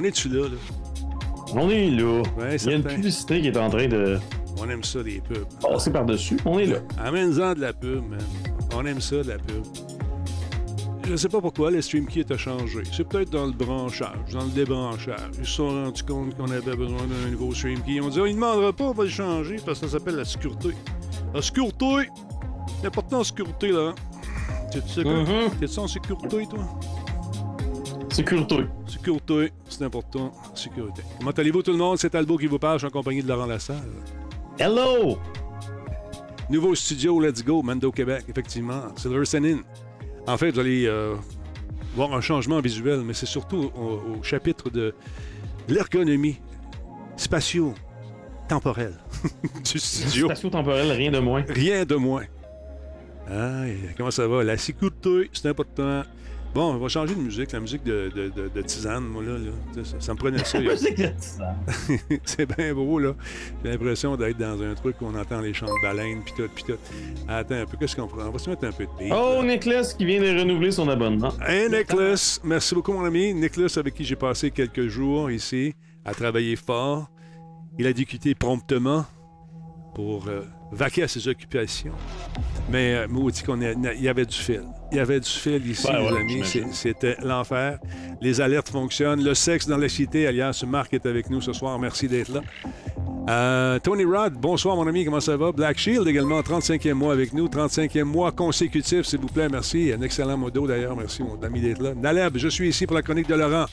On est-tu là, là? On est là. Ouais, Il y a une publicité qui est en train de On aime ça, les pubs. passer par-dessus. On est là. Amène-en de la pub, man. On aime ça, de la pub. Je sais pas pourquoi le stream kit a changé. C'est peut-être dans le branchage, dans le débranchage. Ils se sont rendus compte qu'on avait besoin d'un nouveau stream key. Ils ont dit, oh, il ne demandera pas, on va le changer parce que ça s'appelle la sécurité. La sécurité! C'est important, la sécurité, là. Tu tu sais quoi? Mhm. T'es-tu en sécurité, toi? Sécurité. Sécurité, c'est important. Sécurité. Comment allez-vous, tout le monde? C'est Albo qui vous parle. Je suis en compagnie de Laurent Lassalle. Hello! Nouveau studio, let's go, Mando Québec, effectivement. Silver Senin. En fait, vous allez euh, voir un changement visuel, mais c'est surtout au, au chapitre de l'ergonomie spatio-temporelle du studio. Spatio-temporel, rien de moins. Rien de moins. Ah, comment ça va? La sécurité, c'est important. Bon, on va changer de musique, la musique de, de, de- de Tisane, moi, là. là. Ça, ça me prenait ça. il y a- Musique de ça. c'est bien beau, là. J'ai l'impression d'être dans un truc où on entend les chants de baleines, pis tout, pis tout. Attends un peu, qu'est-ce qu'on prend? On va se mettre un peu de beat. Oh, là. Nicholas qui vient de renouveler son abonnement. Hey, Nicholas! Merci beaucoup, mon ami. Nicholas, avec qui j'ai passé quelques jours ici, a travaillé fort. Il a dû quitter promptement pour euh, vaquer à ses occupations. Mais euh, maudit qu'on il y avait du fil. Il y avait du fil ici, Ouais, les ouais, amis. C'était l'enfer. Les alertes fonctionnent. Le sexe dans la cité, alias Marc est avec nous ce soir. Merci d'être là. Euh, Tony Rod, bonsoir mon ami, comment ça va? Black Shield également, 35e mois avec nous, 35e mois consécutif, s'il vous plaît, merci. Un excellent modo d'ailleurs, merci mon ami d'être là. Naleb, je suis ici pour la chronique de Laurent.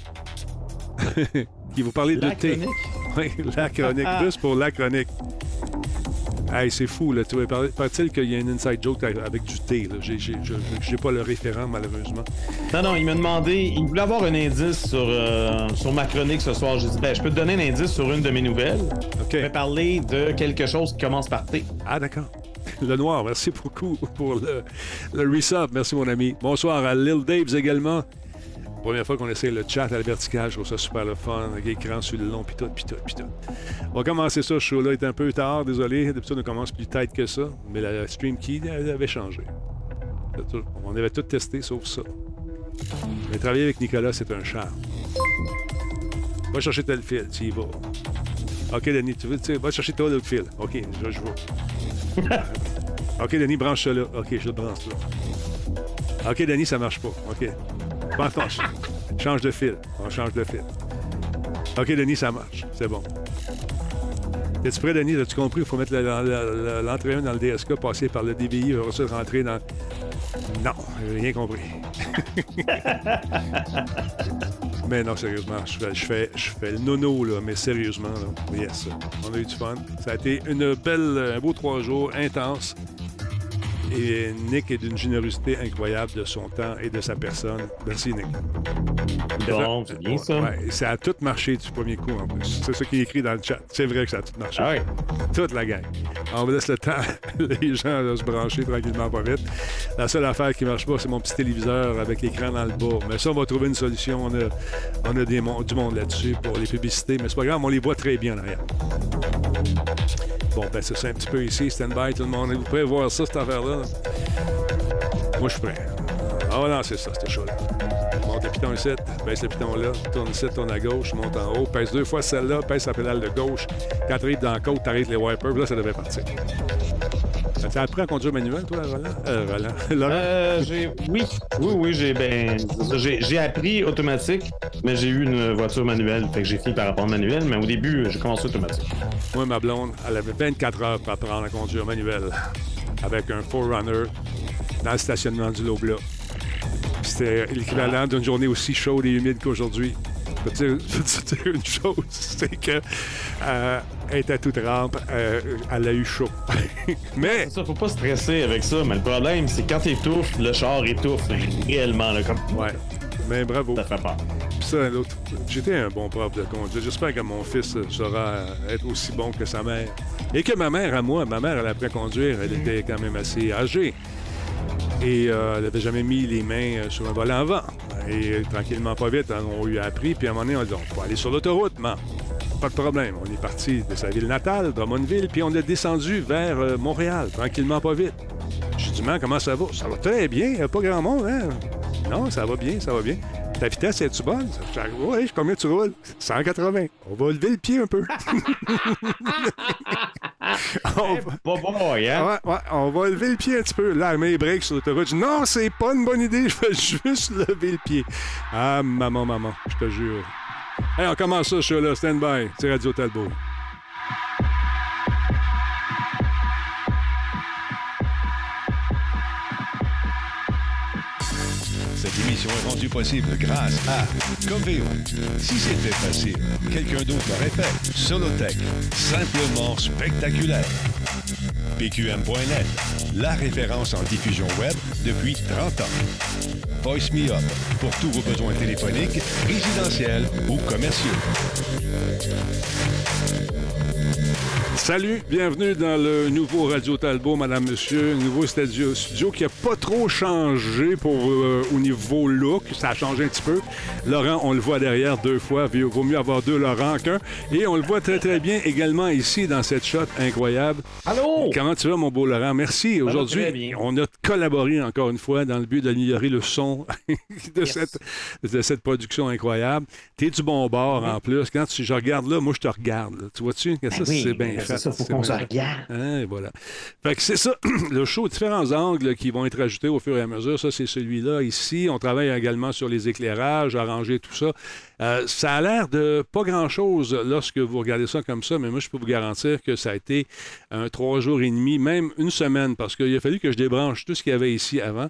qui vous parlait de La thé. chronique? Oui, la chronique, juste pour la chronique. Hey, c'est fou, là. Paraît-il qu'il y a un inside joke avec du thé, là. J'ai pas le référent, malheureusement. Non, non, il m'a demandé, il voulait avoir un indice sur, euh, sur ma chronique ce soir. J'ai dit, ben, je peux te donner un indice sur une de mes nouvelles. OK. Je vais parler de quelque chose qui commence par T. Ah, d'accord. Le noir, merci beaucoup pour le, le resub. Merci, mon ami. Bonsoir à Lil Daves également. Première fois qu'on essaie le chat à la verticale, je trouve ça super le fun, avec l'écran sur le long, pis tout, tout. On va commencer ça, ce show-là est un peu tard, désolé. D'habitude, on commence plus tête que ça, mais la stream key elle avait changé. On avait tout testé, sauf ça. Mais travailler avec Nicolas, c'est un charme. Va chercher tel fil, tu y vas. OK, Denis, tu veux, tu sais, va chercher toi l'autre fil. OK, je, je vais. OK, Denis, branche ça là. OK, je le branche là. OK, Denis, ça marche pas. OK. Ton- ch- change de fil. On change de fil. OK, Denis, ça marche. C'est bon. Es-tu prêt, Denis? As-tu compris? Il faut mettre l'entrée 1 dans le DSK, passer par le DVI, ensuite rentrer dans. Non, j'ai rien compris. mais non, sérieusement, je fais le nono, là, mais sérieusement, là. Yes. On a eu du fun. Ça a été une belle, un beau trois jours intense. Et Nick est d'une générosité incroyable de son temps et de sa personne. Merci, Nick. Bon, c'est bien ça. Ouais, ça a tout marché du premier coup, en plus. C'est ça qui est écrit dans le chat. C'est vrai que ça a tout marché. Ah ouais. Toute la gang. On vous laisse le temps, les gens, de se brancher tranquillement, pas vite. La seule affaire qui marche pas, c'est mon petit téléviseur avec l'écran dans le bas. Mais ça, on va trouver une solution. On a, on a des mon- du monde là-dessus pour les publicités, mais c'est pas grave, on les voit très bien en arrière. Bon, ben, c'est ça un petit peu ici. Stand by, tout le monde. Vous pouvez voir ça, cette affaire-là. Moi, je suis prêt. Ah, voilà, c'est ça, ce show-là. Monte le piton ici, baisse le piton là, tourne ici, tourne à gauche, monte en haut, pèse deux fois celle-là, pèse la pédale de gauche. Quand tu arrives dans la côte, t'arrêtes les wipers, là, ça devait partir. Tu as appris à conduire manuel, toi, Roland? Euh, Roland. Laurent? Euh, j'ai... Oui, oui, oui, j'ai ben, j'ai, j'ai appris automatique, mais j'ai eu une voiture manuelle, fait que j'ai fini par apprendre manuel, mais au début, j'ai commencé automatique. Moi, ma blonde, elle avait 24 heures pour apprendre à conduire manuel avec un Forerunner dans le stationnement du Lobla. C'était l'équivalent d'une journée aussi chaude et humide qu'aujourd'hui. Je peux te dire- je dire une chose, c'est que euh, elle était toute rampe, euh, elle a eu chaud. Mais ça, faut pas stresser avec ça, mais le problème, c'est quand t'étouffes, le char étouffe réellement, là, comme ouais, mais bravo. ça fait peur. Puis ça, l'autre, j'étais un bon prof de conduite. J'espère que mon fils saura être aussi bon que sa mère. Et que ma mère, à moi, ma mère, elle a appris à conduire. Elle était quand même assez âgée. Et euh, elle n'avait jamais mis les mains euh, sur un volant avant. Et euh, tranquillement, pas vite, hein, on lui a appris. Puis à un moment donné, on a dit on va aller sur l'autoroute, maman. Pas de problème. On est parti de sa ville natale, Drummondville, puis on est descendu vers euh, Montréal, tranquillement, pas vite. J'ai dit, man, comment ça va? Ça va très bien, il n'y a pas grand monde, hein? Non, ça va bien, ça va bien. Ta vitesse, est tu bonne? Oui, combien tu roules? 180. On va lever le pied un peu. on, va... bon, bon, hein? ouais, ouais, on va lever le pied un petit peu. Là, mes breaks sur l'autoroute. Non, c'est pas une bonne idée. Je vais juste lever le pied. Ah, maman, maman, je te jure. Hey, on commence ça, je là. Stand by. C'est Radio Talbot. Cette émission est rendue possible grâce à Coveo. Si c'était facile, quelqu'un d'autre l'aurait fait. Solotech, simplement spectaculaire. PQM.net, la référence en diffusion web depuis 30 ans. Voice Me Up, pour tous vos besoins téléphoniques, résidentiels ou commerciaux. Salut, bienvenue dans le nouveau Radio Talbot, Madame, Monsieur. Nouveau studio, studio qui n'a pas trop changé pour, euh, au niveau look. Ça a changé un petit peu. Laurent, on le voit derrière deux fois. Il vaut mieux avoir deux Laurent qu'un. Et on le voit très, très bien également ici dans cette shot incroyable. Allô? Comment tu vas, mon beau Laurent? Merci. Aujourd'hui, on a collaboré encore une fois dans le but d'améliorer le son de, Yes. cette, de cette production incroyable. T'es du bon bord en plus. Quand tu, je regarde là, moi, je te regarde. là. Tu vois-tu? Que ça, Ben oui, c'est bien ben. C'est ça, faut qu'on se regarde. Hein, voilà. Fait que c'est ça, le show, différents angles qui vont être ajoutés au fur et à mesure. Ça, c'est celui-là ici. On travaille également sur les éclairages, arranger tout ça. Euh, ça a l'air de pas grand-chose lorsque vous regardez ça comme ça, mais moi, je peux vous garantir que ça a été un trois jours et demi, même une semaine, parce qu'il a fallu que je débranche tout ce qu'il y avait ici avant.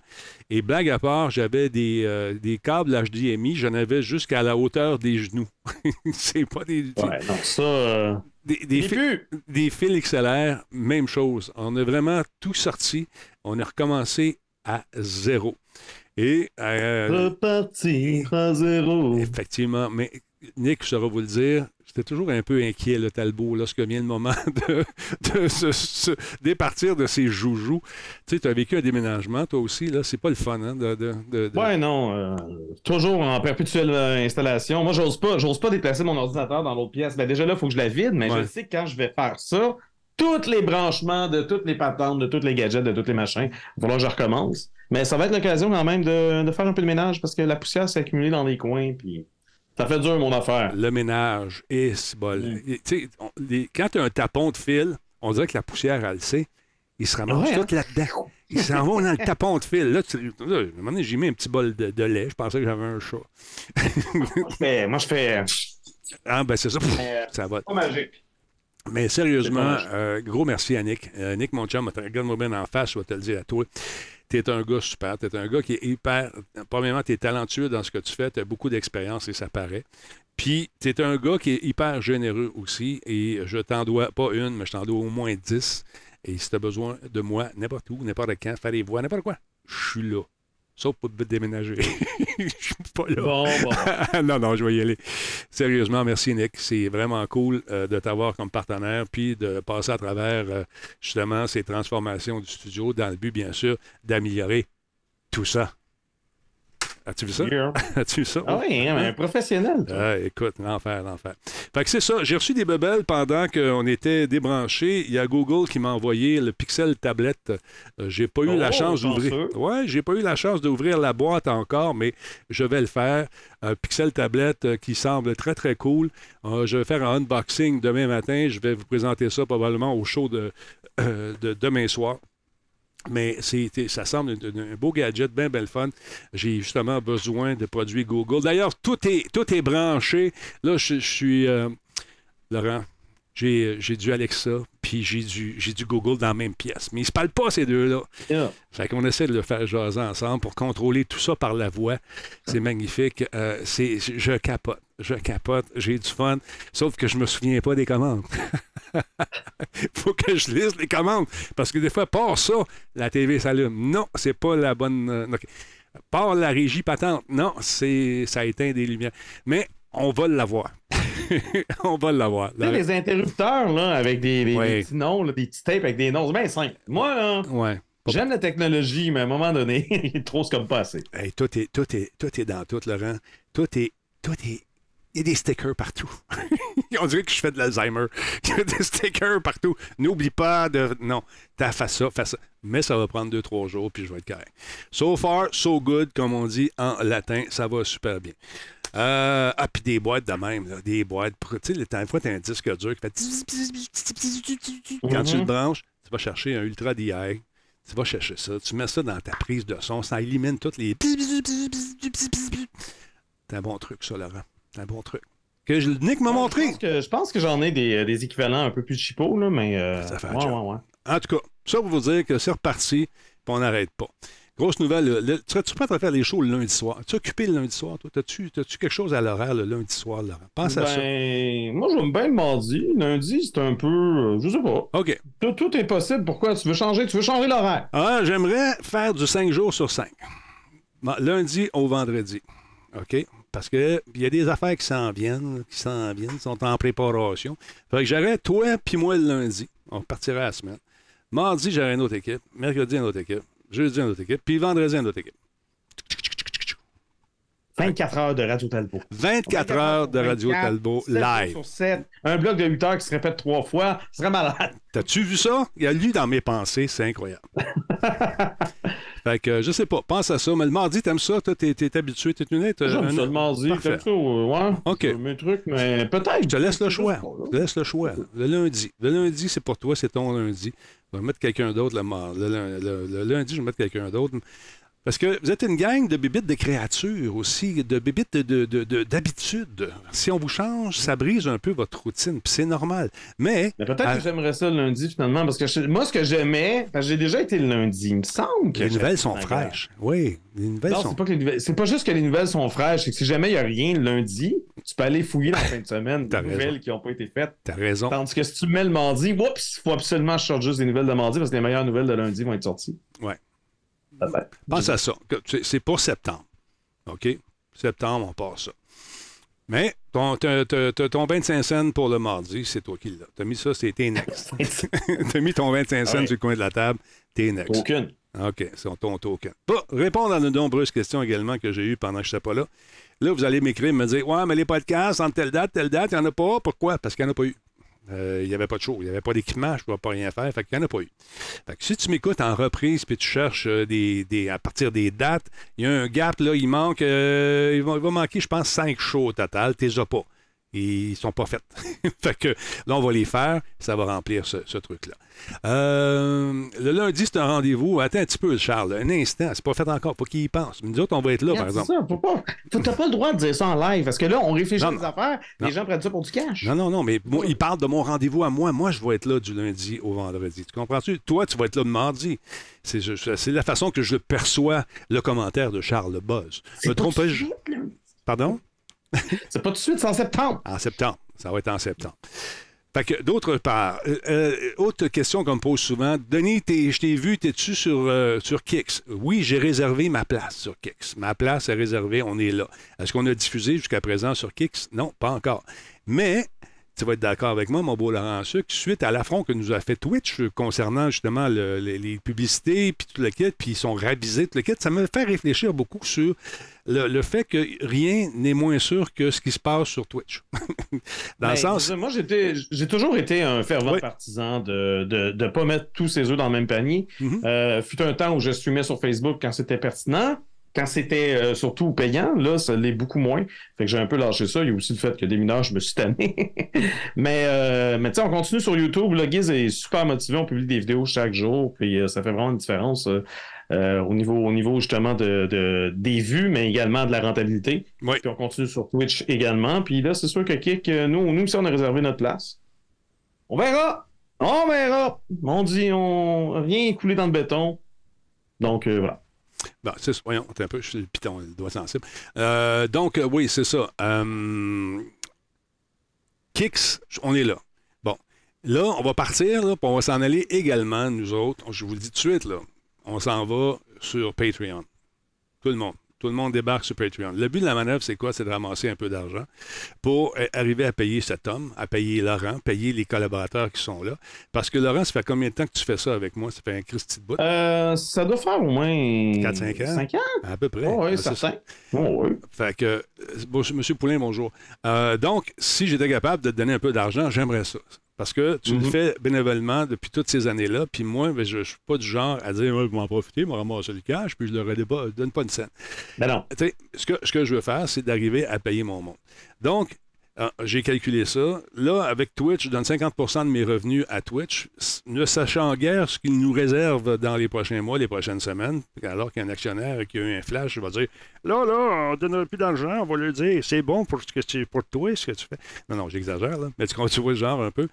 Et blague à part, j'avais des, euh, des câbles HDMI, j'en avais jusqu'à la hauteur des genoux. c'est pas des, Ouais, non, ça. Euh... des, des j'ai fi- pu. des fils XLR, même chose. On a vraiment tout sorti. On a recommencé à zéro. Et euh, Repartir à zéro. effectivement, mais Nick saura vous le dire, j'étais toujours un peu inquiet, le Talbot, lorsque vient le moment de, de se, se départir de ses joujoux. Tu sais, tu as vécu un déménagement, toi aussi, là. C'est pas le fun, hein, de... de- de- de- Ouais, non. euh, toujours en perpétuelle euh, installation. Moi, j'ose pas, j'ose pas déplacer mon ordinateur dans l'autre pièce. Ben, déjà là, il faut que je la vide, mais Ouais. je sais que quand je vais faire ça, tous les branchements de toutes les patentes, de tous les gadgets, de tous les machins, il va falloir que je recommence. Mais ça va être l'occasion quand même de, de faire un peu de ménage parce que la poussière s'est accumulée dans les coins, puis ça fait dur mon affaire. Le ménage, et c'est bol. Mm. Et, tu sais, on- les- quand tu as un tapon de fil, on dirait que la poussière, elle le sait. Il se ramasse Ouais, hein? tout là-dedans. Ils s'en vont dans le tapon de fil. Là, tu- là, à un moment donné, j'ai mis un petit bol de, de lait. Je pensais que j'avais un chat. Moi, je fais. Moi, je fais. Ah, ben c'est ça. Pff, euh, ça va. pas magique. Mais sérieusement, euh, gros merci à Nick. Euh, Nick, mon chum, regarde-moi bien en face, je vais te le dire à toi. Tu es un gars super. Tu es un gars qui est hyper. Premièrement, tu es talentueux dans ce que tu fais. Tu as beaucoup d'expérience et ça paraît. Puis, tu es un gars qui est hyper généreux aussi. Et je t'en dois pas une, mais je t'en dois au moins dix. Et si tu as besoin de moi, n'importe où, n'importe quand, faire des voix, n'importe quoi, je suis là. Sauf pour déménager. Je suis pas là. Bon, bon. non, non, je vais y aller. Sérieusement, merci Nick. C'est vraiment cool euh, de t'avoir comme partenaire, puis de passer à travers euh, justement ces transformations du studio dans le but, bien sûr, d'améliorer tout ça. As-tu vu ça? Yeah. As-tu vu ça? Ah oui, hein, mais un professionnel. toi. Ah, écoute, l'enfer, l'enfer. Fait que c'est ça. J'ai reçu des bebelles pendant qu'on était débranchés. Il y a Google qui m'a envoyé le Pixel tablette. Euh, j'ai pas eu la Oh, chance d'ouvrir. Ouais, j'ai pas eu la chance d'ouvrir la boîte encore, mais je vais le faire. Un Pixel tablette euh, qui semble très très cool. Euh, je vais faire un unboxing demain matin. Je vais vous présenter ça probablement au show de, euh, de demain soir. Mais ça semble un, beau gadget, bien belle fun. J'ai justement besoin de produits Google. D'ailleurs, tout est, tout est branché. Là, je, je suis. euh, Laurent, j'ai, j'ai du Alexa, puis j'ai du, j'ai du Google dans la même pièce. Mais ils ne se parlent pas, ces deux-là. Yeah. Fait qu'on essaie de le faire jaser ensemble pour contrôler tout ça par la voix. C'est magnifique. Euh, c'est, je capote. Je capote. J'ai du fun. Sauf que je me souviens pas des commandes. faut que je lise les commandes. Parce que des fois, par ça, la TV s'allume. Non, c'est pas la bonne. euh. Par la régie patente. Non, c'est ça éteint des lumières. Mais on va l'avoir. on va l'avoir. Tu sais, les interrupteurs, là, avec des, des- Ouais. des petits noms, là, des petits tapes avec des noms, c'est bien simple. Moi, là, Ouais. j'aime la technologie, mais à un moment donné, il trop c'est comme pas assez. Hey, tout, est, tout, est, tout est dans tout, Laurent. Tout est. Tout est. Il y a des stickers partout. On dirait que je fais de l'Alzheimer. Il y a des stickers partout. N'oublie pas de. Non, t'as fait ça, fais ça. Mais ça va prendre deux, trois jours, puis je vais être correct. So far, so good, comme on dit en latin. Ça va super bien. Euh, ah, puis des boîtes de même, là, des boîtes. Tu sais, des fois, t'as un disque dur qui fait. Quand tu le Mhm. branches, tu vas chercher un Ultra DI. Tu vas chercher ça. Tu mets ça dans ta prise de son. Ça élimine toutes les. C'est un bon truc, ça, Laurent. C'est un bon truc. Que je, Nick m'a montré. je pense que j'en ai des, des équivalents un peu plus cheapo, là, mais. euh, Ça fait ouais, ouais, ouais. En tout cas, ça pour vous dire que c'est reparti, puis on n'arrête pas. Grosse nouvelle, le- le- serais-tu prêt à faire les shows le lundi soir? Es-tu occupé le lundi soir, toi? T'as-tu, t'as-tu quelque chose à l'horaire le lundi soir, Laurent? Pense à ça. Ben, moi, j'aime bien le mardi. Lundi, c'est un peu. euh, je sais pas. OK. Tout, tout est possible. Pourquoi? Tu veux changer? Tu veux changer l'horaire? Ah, j'aimerais faire du 5 jours sur 5. Lundi au vendredi. OK? Parce qu'il y a des affaires qui s'en viennent, qui s'en viennent, qui sont en préparation. Fait que j'aurais toi puis moi le lundi. On partirait la semaine. Mardi, j'aurais une autre équipe. Mercredi, une autre équipe. Jeudi, une autre équipe. Puis vendredi, une autre équipe. 24 heures de Radio Talbot. 24 heures de Radio 24, Talbot 7 jours live. Sur 7. Un bloc de 8 heures qui se répète trois fois. Ce serait malade. T'as-tu vu ça? Il a lu dans mes pensées, c'est incroyable. fait que, je sais pas, pense à ça. Mais le mardi, t'aimes ça? Toi, t'es, t'es habitué, t'es une nette? J'aime ça le mardi. J'aime ça, ouais. OK. Mes trucs, mais peut-être. Je te laisse le choix. Je te laisse le choix. Le lundi. Le lundi, c'est pour toi, c'est ton lundi. Je vais mettre quelqu'un d'autre le, le- le lundi, je vais mettre quelqu'un d'autre. Parce que vous êtes une gang de bébites de créatures aussi, de bébites de- de- de- de- d'habitude. Si on vous change, ça brise un peu votre routine, puis c'est normal. Mais, Mais peut-être que j'aimerais ça le lundi finalement, parce que je- moi, ce que j'aimais, j'ai déjà été le lundi, il me semble que. les nouvelles sont fraîches. Oui, les nouvelles Non, sont... c'est pas que les nouvelles. C'est pas juste que les nouvelles sont fraîches, c'est que si jamais il n'y a rien le lundi, tu peux aller fouiller la fin de semaine des raison. nouvelles qui n'ont pas été faites. T'as raison. Tandis que si tu mets le mardi, oups, il faut absolument que je sorte juste des nouvelles de mardi parce que les meilleures nouvelles de lundi vont être sorties. Ouais. Pense à ça. C'est pour septembre. OK? Septembre, on part ça. Mais ton, ton 25 cents pour le mardi, c'est toi qui l'as. T'as mis ça, c'est tes next. T'as mis ton 25 cents Ouais. sur le coin de la table, t'es next. Aucune. OK, c'est ton token. Bon, répondre à de nombreuses questions également que j'ai eues pendant que je n'étais pas là. Là, vous allez m'écrire, me dire Ouais, mais les podcasts, entre telle date, telle date, il n'y en a pas. Pourquoi? Parce qu'il n'y en a pas eu. Euh, Il n'y avait pas de show, il n'y avait pas d'équipement, je ne pouvais pas rien faire, fait qu'il n'y en a pas eu. Si tu m'écoutes en reprise puis tu cherches euh, des, à partir des dates, il y a un gap, là, il manque, euh, il, va, il va manquer, je pense, cinq shows au total, tu les as pas. Ils sont pas faits. fait que là, on va les faire, ça va remplir ce, ce truc-là. Euh, le lundi, c'est un rendez-vous. Attends un petit peu, Charles, un instant, c'est pas fait encore, faut qu'il y pense. Nous autres, on va être là, par exemple. ça, faut pas. Pas le droit de dire ça en live parce que là, on réfléchit Non, à des affaires, Non. les gens prennent ça pour du cash. Non, non, non, mais moi, il parle de mon rendez-vous à moi. Moi, je vais être là du lundi au vendredi. Tu comprends-tu? Toi, tu vas être là le mardi. C'est la façon que je perçois le commentaire de Charles Le Buzz. Me pas là. Pardon? C'est pas tout de suite, c'est en septembre. En septembre. Ça va être en septembre. Fait que, d'autre part, euh, euh, autre question qu'on me pose souvent. Denis, je t'ai vu, t'es-tu sur, euh, sur Kix? Oui, j'ai réservé ma place sur Kix. Ma place est réservée, on est là. Est-ce qu'on a diffusé jusqu'à présent sur Kix? Non, pas encore. Mais, tu vas être d'accord avec moi, mon beau Laurent Suc, suite à l'affront que nous a fait Twitch euh, concernant justement le- les, les publicités, puis tout le kit, puis ils sont ravisés, tout le kit, ça me fait réfléchir beaucoup sur le, le fait que rien n'est moins sûr que ce qui se passe sur Twitch. Dans Ben, le sens... veux dire, Moi, j'ai toujours été un fervent Oui. partisan de ne de, de pas mettre tous ses œufs dans le même panier. Mhm. Euh, fut un temps où je streamais sur Facebook quand c'était pertinent. Quand c'était euh, surtout payant, là, ça l'est beaucoup moins. Fait que j'ai un peu lâché ça. Il y a aussi le fait que des mineurs, je me suis tanné. mais euh, mais tu sais, on continue sur YouTube. Le Giz est super motivé. On publie des vidéos chaque jour. Puis euh, ça fait vraiment une différence euh, euh, au, niveau, au niveau justement de, de- des vues, mais également de la rentabilité. Oui. Puis on continue sur Twitch également. Puis là, c'est sûr que Kik, euh, nous, nous aussi, on a réservé notre place. On verra! On verra! On dit, on rien coulé dans le béton. Donc, euh, voilà. Bon, c'est. Voyons, un peu, je suis le piton, le doigt sensible. Euh, donc, euh, oui, c'est ça. Euh, Kix, on est là. Bon. Là, on va partir, là, puis on va s'en aller également, nous autres. Je vous le dis tout de suite, là. On s'en va sur Patreon. Tout le monde. Tout le monde débarque sur Patreon. Le but de la manœuvre, c'est quoi? C'est de ramasser un peu d'argent pour euh, arriver à payer cet homme, à payer Laurent, payer les collaborateurs qui sont là. Parce que Laurent, ça fait combien de temps que tu fais ça avec moi? Ça fait un Christy de bout? Euh, ça doit faire au moins 4-5 ans. 5 ans? À peu près. Oh, oui, Ah, certain. Oh, oui. Fait que, euh, bon, Monsieur Poulain, bonjour. Euh, donc, si j'étais capable de te donner un peu d'argent, j'aimerais ça. Parce que tu le Mhm. fais bénévolement depuis toutes ces années-là. Puis moi, ben, je ne suis pas du genre à dire, ouais, je vais m'en profiter, je vais ramasser le cash, puis je ne leur ai pas, donne pas une scène. Ben non. Ce que, ce que je veux faire, c'est d'arriver à payer mon monde. Donc, euh, j'ai calculé ça. Là, avec Twitch, je donne 50% de mes revenus à Twitch, ne sachant guère ce qu'ils nous réservent dans les prochains mois, les prochaines semaines. Alors qu'un actionnaire qui a eu un flash, va dire Là, là, on ne donnera plus d'argent, on va lui dire c'est bon pour, ce que tu, pour toi, ce que tu fais. Non, non, j'exagère, là. Mais tu, tu vois le genre un peu.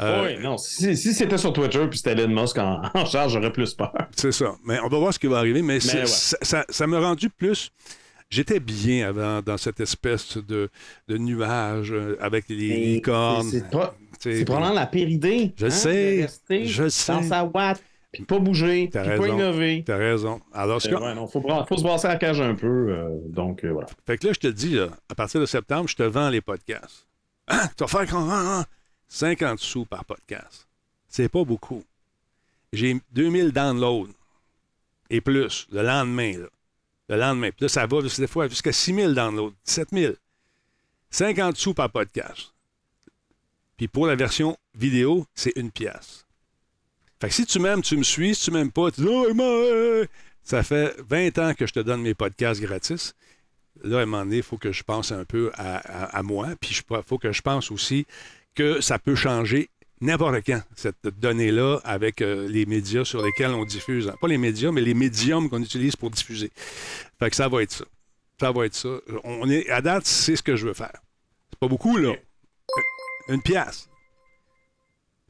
Euh, oui, non. Si, si c'était sur Twitter puis c'était Elon Musk en, en charge, j'aurais plus peur. C'est ça. Mais on va voir ce qui va arriver. Mais, ouais. ça, ça- ça m'a rendu plus. J'étais bien avant dans cette espèce de, de nuage euh, avec les licornes. C'est probablement la pire idée. Je hein, sais, de rester je sais. Dans sa watt, puis pas bouger, puis pas innover. T'as raison. Alors, ce Euh, que- ouais, non, faut, se brasser la cage un peu. euh, donc, euh, voilà. fait que là, je te dis, là, à partir de septembre, je te vends les podcasts. Ah, tu vas faire comment? hein? 50 sous par podcast. C'est pas beaucoup. J'ai 2000 downloads et plus le lendemain. Là. Le lendemain. Puis là, ça va des fois jusqu'à 6000 downloads, 7000. 50 sous par podcast. Puis pour la version vidéo, c'est une pièce. Fait que si tu m'aimes, tu me suis. Si tu m'aimes pas, tu dis Oh, Ça fait 20 ans que je te donne mes podcasts gratis. Là, à un moment donné, il faut que je pense un peu à, à- à moi. Puis il faut que je pense aussi que ça peut changer n'importe quand, cette donnée-là, avec euh, les médias sur lesquels on diffuse. Pas les médias, mais les médiums qu'on utilise pour diffuser. Fait que ça va être ça. Ça va être ça. On est, à date, c'est ce que je veux faire. C'est pas beaucoup, là. Une pièce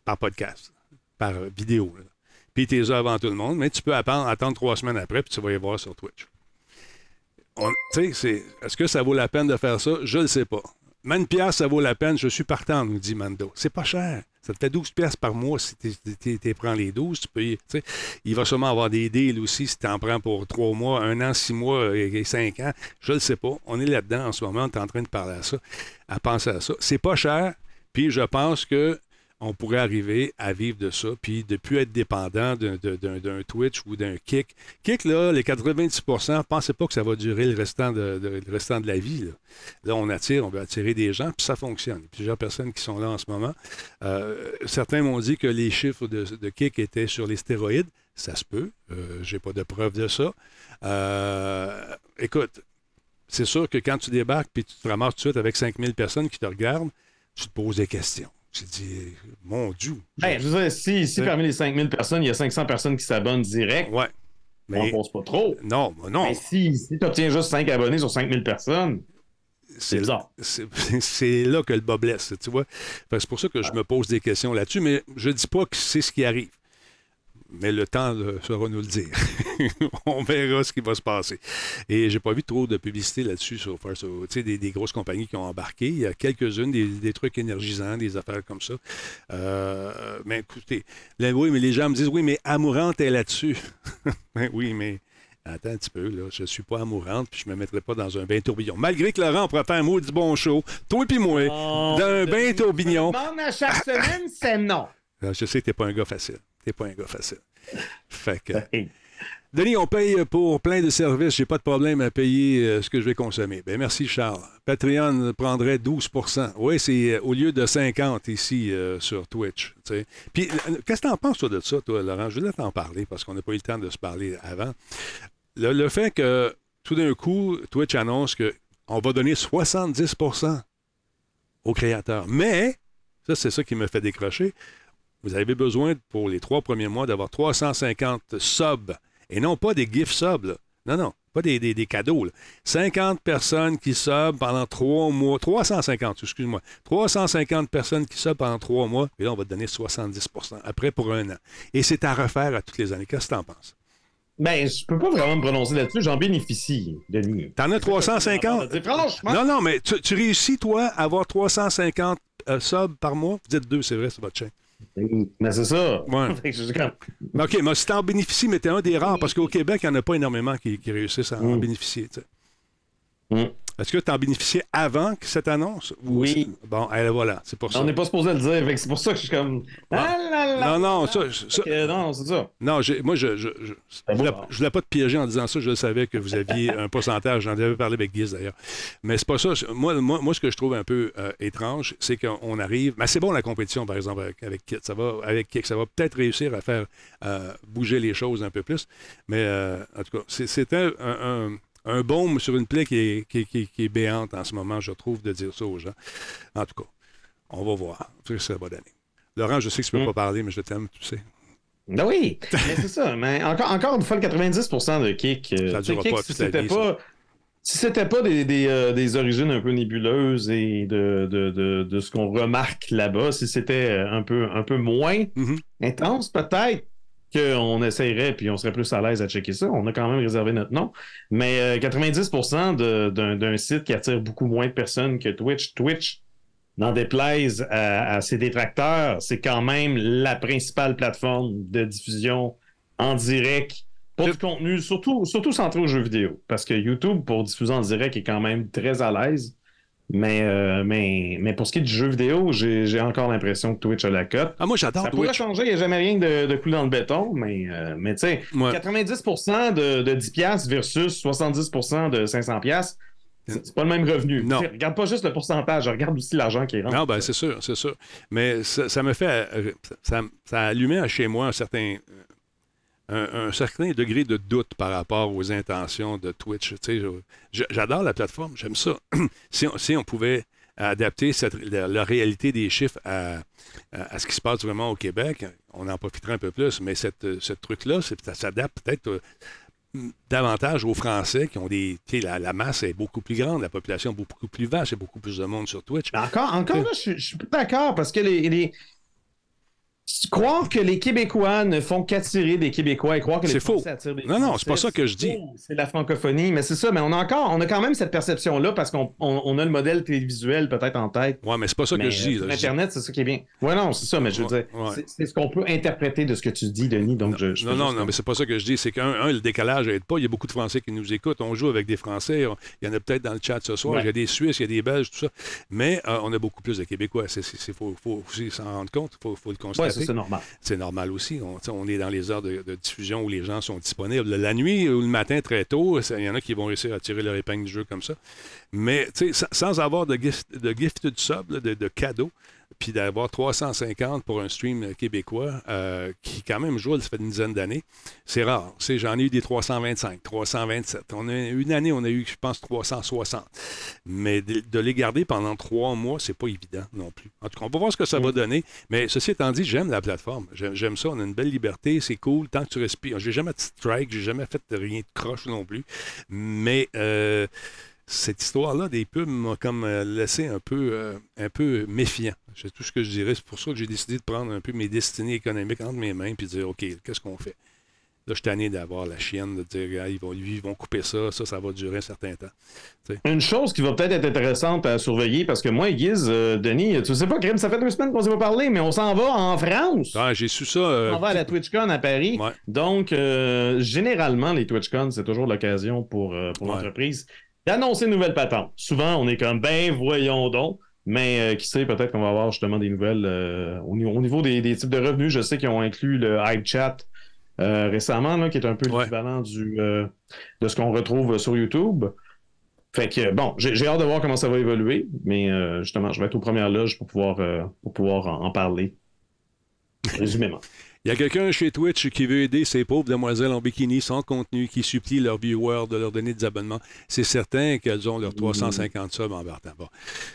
par podcast, par vidéo. Puis t'es là avant tout le monde, mais tu peux attendre, trois semaines après, puis tu vas y voir sur Twitch. Est-ce que ça vaut la peine de faire ça? Je ne sais pas. Une pièce, ça vaut la peine. Je suis partant, nous dit Mando. C'est pas cher. Ça te fait 12 pièces par mois si tu prends les 12. Tu peux il va sûrement avoir des deals aussi si tu en prends pour 3 mois, 1 an, 6 mois et 5 ans. Je ne le sais pas. On est là-dedans en ce moment. On est en train de parler à ça, à penser à ça. C'est pas cher. Puis je pense que on pourrait arriver à vivre de ça, puis de plus être dépendant d'un, Twitch ou d'un Kick. Kick, là, les 90% pensez pas que ça va durer le restant de, la vie. Là. Là, on attire, on veut attirer des gens, puis ça fonctionne. Il y a plusieurs personnes qui sont là en ce moment. Euh, certains m'ont dit que les chiffres de, de Kick étaient sur les stéroïdes. Ça se peut. Euh, J'ai pas de preuve de ça. Euh, écoute, c'est sûr que quand tu débarques puis tu te ramasses tout de suite avec 5000 personnes qui te regardent, tu te poses des questions. Te dis, mon Dieu. Ben, je veux dire, si, si Ouais. parmi les 5000 personnes, il y a 500 personnes qui s'abonnent direct, Ouais. on ne Mais pense pas trop. non, non. Mais si, si tu obtiens juste 5 abonnés sur 5000 personnes, c'est bizarre. C'est là que le bas blesse, tu vois. C'est pour ça que je me pose des questions là-dessus, mais je dis pas que c'est ce qui arrive. Mais le temps là, saura nous le dire. On verra ce qui va se passer. Et j'ai pas vu trop de publicité là-dessus sur, sais, des, des grosses compagnies qui ont embarqué. Il y a quelques-unes, des, des trucs énergisants, des affaires comme ça. Euh, mais écoutez, là, oui, mais les gens me disent, oui, mais Amourante est là-dessus. Ben oui, mais Attends un petit peu, là. Je suis pas amourante, puis je me mettrai pas dans un bain tourbillon. Malgré que Laurent pourrait faire un mot du bon show, toi et moi, Oh, d'un bain tourbillon. Demande à chaque semaine, c'est non. Euh, Je sais que t'es pas un gars facile. T'es pas un gars facile. Fait que. Denis, on paye pour plein de services. J'ai pas de problème à payer euh, ce que je vais consommer. Ben merci, Charles. Patreon prendrait 12% Oui, c'est euh, au lieu de 50 ici euh, sur Twitch. Puis, qu'est-ce que t'en penses, toi, de ça, toi, Laurent? Je voulais t'en parler parce qu'on n'a pas eu le temps de se parler avant. Le, le fait que, tout d'un coup, Twitch annonce qu'on va donner 70% aux créateurs. Mais, ça, c'est ça qui me fait décrocher. Vous avez besoin, pour les trois premiers mois, d'avoir 350 subs et non pas des gift subs. là. Non, non, pas des, des- des cadeaux. là. 50 personnes qui sub pendant trois mois. 350, excuse-moi. 350 personnes qui sub pendant trois mois. Et là, on va te donner 70% après pour un an. Et c'est à refaire à toutes les années. Qu'est-ce que tu en penses? Ben, je peux pas vraiment me prononcer là-dessus. J'en bénéficie, Denis. T'en as 350? Franchement. Non, non, mais tu, tu réussis, toi, à avoir 350 euh, subs par mois? Vous dites deux, c'est vrai, c'est votre chaîne. Mais c'est ça. Ouais. Comme- Mais OK, mais si t'en bénéficies, mais t'es un des rares, parce qu'au Québec, il n'y en a pas énormément qui, qui réussissent à en Mm. bénéficier. Mm. Est-ce que tu en bénéficiais avant que cette annonce? Ou Oui. Bon, allez, voilà, c'est pour ça. On n'est pas supposé le dire, c'est pour ça que je suis comme. Ah là là Non, non, ça, non, c'est ça. non, moi, je je, je, je voulais, je voulais pas te piéger en disant ça. Je savais que vous aviez un pourcentage. J'en avais parlé avec Guiz, d'ailleurs. Mais c'est pas ça. Moi, moi, moi, ce que je trouve un peu euh, étrange, c'est qu'on arrive... Mais c'est bon, la compétition, par exemple, avec, avec Kit. Ça va, avec Kik, ça va peut-être réussir à faire euh, bouger les choses un peu plus. Mais, euh, en tout cas, c'est- c'était un, un, un baume sur une plaie qui est, qui, qui est- qui est béante en ce moment, je trouve, de dire ça aux gens. En tout cas, on va voir ce que ça va donner. Laurent, je sais que tu peux Mm. pas parler, mais je t'aime, tu sais. Ben oui, mais c'est ça. Mais encore, encore une fois, le 90% de kick, euh, Ça durera kick, pas si c'était vie, pas, si c'était pas des, des, euh, des origines un peu nébuleuses et de, de, de, de ce qu'on remarque là-bas, si c'était euh, un peu, un peu moins Mhm. intense, peut-être qu'on essayerait puis on serait plus à l'aise à checker ça. On a quand même réservé notre nom. Mais euh, 90% de- d'un d'un site qui attire beaucoup moins de personnes que Twitch, Twitch, n'en déplaise à, à ses détracteurs, c'est quand même la principale plateforme de diffusion en direct pour du contenu, surtout, surtout centré aux jeux vidéo. Parce que YouTube, pour diffuser en direct, est quand même très à l'aise. Mais, euh, mais, mais pour ce qui est du jeu vidéo, j'ai encore l'impression que Twitch a la cote. Ah, moi, j'adore Ça pourrait changer, il n'y a jamais rien de, de coulé dans le béton, mais, euh, mais tu sais, Ouais. 90% de, de 10$ versus 70% de 500$, c'est c'est pas le même revenu. Non. Regarde pas juste le pourcentage, regarde aussi l'argent qui rentre. Non, ben c'est sûr, c'est sûr. Mais ça, ça me fait. euh, Ça, ça a allumé à chez moi un certain. Un, un certain degré de doute par rapport aux intentions de Twitch. J'adore la plateforme, j'aime ça. si, on, si on pouvait adapter cette- la, la réalité des chiffres à, à- à ce qui se passe vraiment au Québec, on en profiterait un peu plus. Mais cette, ce truc-là, ça s'adapte peut-être euh, davantage aux Français qui ont des. La, la masse est beaucoup plus grande, la population est beaucoup plus vaste, il y a beaucoup plus de monde sur Twitch. Mais encore, encore là, je, suis- je suis pas d'accord parce que les, les- Croire que les Québécois ne font qu'attirer des Québécois et croire que les C'est faux. Français attirent des Non, non, c'est pas ça que je dis. faux. C'est la francophonie, mais c'est ça. Mais on a encore, on a quand même cette perception-là parce qu'on on- on a le modèle télévisuel peut-être en tête. Ouais, mais c'est pas ça mais, que je dis. euh, là. dis- Internet, c'est ça qui est bien. Ouais, non, c'est ça, mais je veux Ouais, dire, ouais. c'est- c'est ce qu'on peut interpréter de ce que tu dis, Denis. Donc, je, je Non, non, non, mais c'est pas ça que je dis. C'est qu'un, un, le décalage n'aide pas. Il y a beaucoup de Français qui nous écoutent. On joue avec des Français. On- Il y en a peut-être dans le chat ce soir. Ouais. Il y a des Suisses, il y a des Belges, tout ça. Mais euh, on a beaucoup plus de Québécois. Il faut, faut aussi s'en rendre compte. Il faut, faut le constater. C'est normal. c'est normal aussi. On, est dans les heures de, diffusion où les gens sont disponibles. La nuit ou le matin très tôt, il y en a qui vont réussir à tirer leur épingle du jeu comme ça. Mais sans, avoir de, gift, de gifted sub, là, de, de puis d'avoir 350 pour un stream québécois euh, qui quand même joue, ça fait une dizaine d'années, c'est rare. J'en ai eu des 325, 327. On a, une année, on a eu, je pense, 360. Mais de, de les garder pendant trois mois, c'est pas évident non plus. En tout cas, on va voir ce que ça va donner. Mais ceci étant dit, j'aime la plateforme. J'aime ça. On a une belle liberté. C'est cool. Tant que tu respires. J'ai jamais de strike. J'ai jamais fait de rien de croche non plus. Mais euh, cette histoire-là des pubs m'a comme euh, laissé un peu, euh, un peu méfiant. C'est tout ce que je dirais. C'est pour ça que j'ai décidé de prendre un peu mes destinées économiques entre mes mains puis de dire OK, qu'est-ce qu'on fait? Là, je suis tanné d'avoir la chienne, de dire ah, ils, vont, lui, ils vont couper ça, ça, ça va durer un certain temps. Une chose qui va peut-être être intéressante à surveiller, parce que moi, Guiz, euh, Denis, tu sais pas, Grim, ça fait deux semaines qu'on s'est pas parlé, mais on s'en va en France. Ah, j'ai su ça. euh, On va à la TwitchCon à Paris. Ouais. Donc, euh, généralement, les TwitchCon, c'est toujours l'occasion pour, pour Ouais. l'entreprise d'annoncer une nouvelle patente. Souvent, on est comme, ben, voyons donc. Mais euh, qui sait, peut-être qu'on va avoir justement des nouvelles euh, au, niveau, au niveau des, des types de revenus. Je sais qu'ils ont inclus le Hype Chat euh, récemment, là, qui est un peu Ouais. l'équivalent du, de ce qu'on retrouve sur YouTube. Fait que, bon, j'ai hâte de voir comment ça va évoluer, mais justement, je vais être aux premières loges pour pouvoir, pour pouvoir en, en parler. Résumément. Il y a quelqu'un chez Twitch qui veut aider ces pauvres demoiselles en bikini sans contenu qui supplie leurs viewers de leur donner des abonnements? C'est certain qu'elles ont leurs 350 subs en partant. Bon,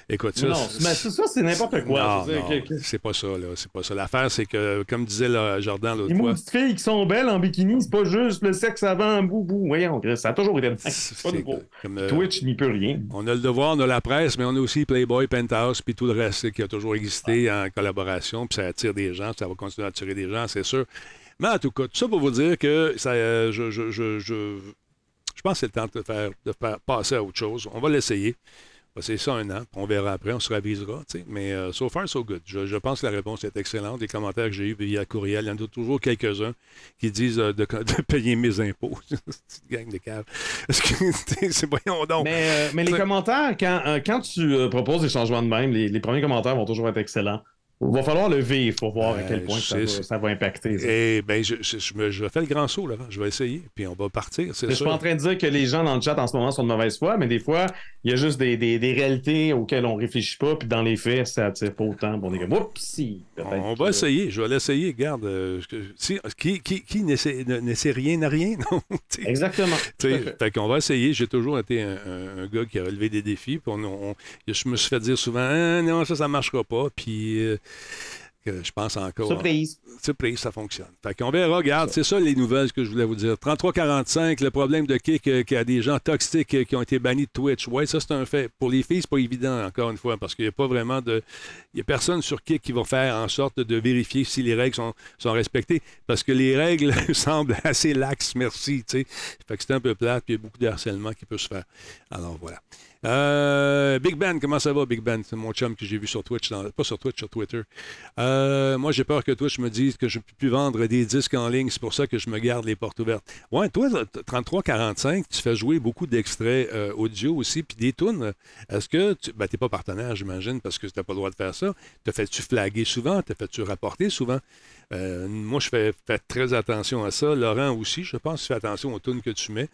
écoute, ça, non, c'est- mais ça, c'est n'importe quoi. Non, que- c'est pas ça, là. C'est pas ça. L'affaire, c'est que, comme disait là, Jordan l'autre Les fois, maudites filles qui sont belles en bikini, c'est pas juste le sexe avant, boubou. Voyons, Chris, ça a toujours été le pas nouveau. comme, euh, Twitch n'y peut rien. On a le devoir, on a la presse, mais on a aussi Playboy, Penthouse, puis tout le reste qui a toujours existé en collaboration, puis ça attire des gens, ça va continuer à attirer des gens, c'est sûr. Mais en tout cas, tout ça pour vous dire que ça, euh, je, je, je, je, je pense que c'est le temps de faire, de faire passer à autre chose. On va l'essayer. C'est ça un an. On verra après, on se ravisera. Mais euh, so far, so good. Je, je pense que la réponse est excellente. Les commentaires que j'ai eus via courriel, il y en a toujours quelques-uns qui disent euh, de, de payer mes impôts. Petite gang de c'est voyons donc. Mais, mais les commentaires, quand, quand tu proposes des changements de même, les, les premiers commentaires vont toujours être excellents. Il va falloir le vivre pour voir à Euh, quel point je ça va, c'est- ça va impacter. ça. Et ben, je, je, je fais le grand saut, là. Je vais essayer, puis on va partir. Je suis sûr. pas en train de dire que les gens dans le chat en ce moment sont de mauvaise foi, mais des fois, il y a juste des, des- des réalités auxquelles on réfléchit pas, puis dans les faits, ça attire pas autant. On est comme, oups, si. peut-être On va essayer, je vais l'essayer. Regarde, euh, si- qui, qui, qui n'essaie ne- rien n'a rien, non? Exactement. tu Tout à sais, fait. qu'on va essayer. J'ai toujours été un, un- un gars qui a relevé des défis. Puis on, on- je me suis fait dire souvent, Ah, non, ça, ça marchera pas. Puis euh, je pense encore. Surprise. Surprise, ça fonctionne. Fait qu'on verra. Regarde, c'est ça les nouvelles que je voulais vous dire. 33-45, le problème de kick, euh, qu'il y a des gens toxiques euh, qui ont été bannis de Twitch. Oui, ça, c'est un fait. Pour les filles, c'est pas évident, encore une fois, parce qu'il n'y a pas vraiment de. Il n'y a personne sur kick qui va faire en sorte de vérifier si les règles sont, sont respectées. Parce que les règles semblent assez laxes, merci. tu sais. Fait que c'est un peu plate, puis il y a beaucoup de harcèlement qui peut se faire. Alors voilà. Euh, Big Ben, comment ça va, Big Ben? C'est mon chum que j'ai vu sur Twitch, pas sur Twitch, sur Twitter. Euh, moi, j'ai peur que Twitch me dise que je ne peux plus vendre des disques en ligne. C'est pour ça que je me garde les portes ouvertes. Ouais, toi, 33-45, tu fais jouer beaucoup d'extraits euh, audio aussi, puis des tunes. Est-ce que tu ben, pas partenaire, j'imagine, parce que tu n'as pas le droit de faire ça? Te fais-tu flaguer souvent? Te fais-tu rapporter souvent? Moi, je fais, fais très attention à ça. Laurent aussi, je pense, fais attention aux tunes que tu mets.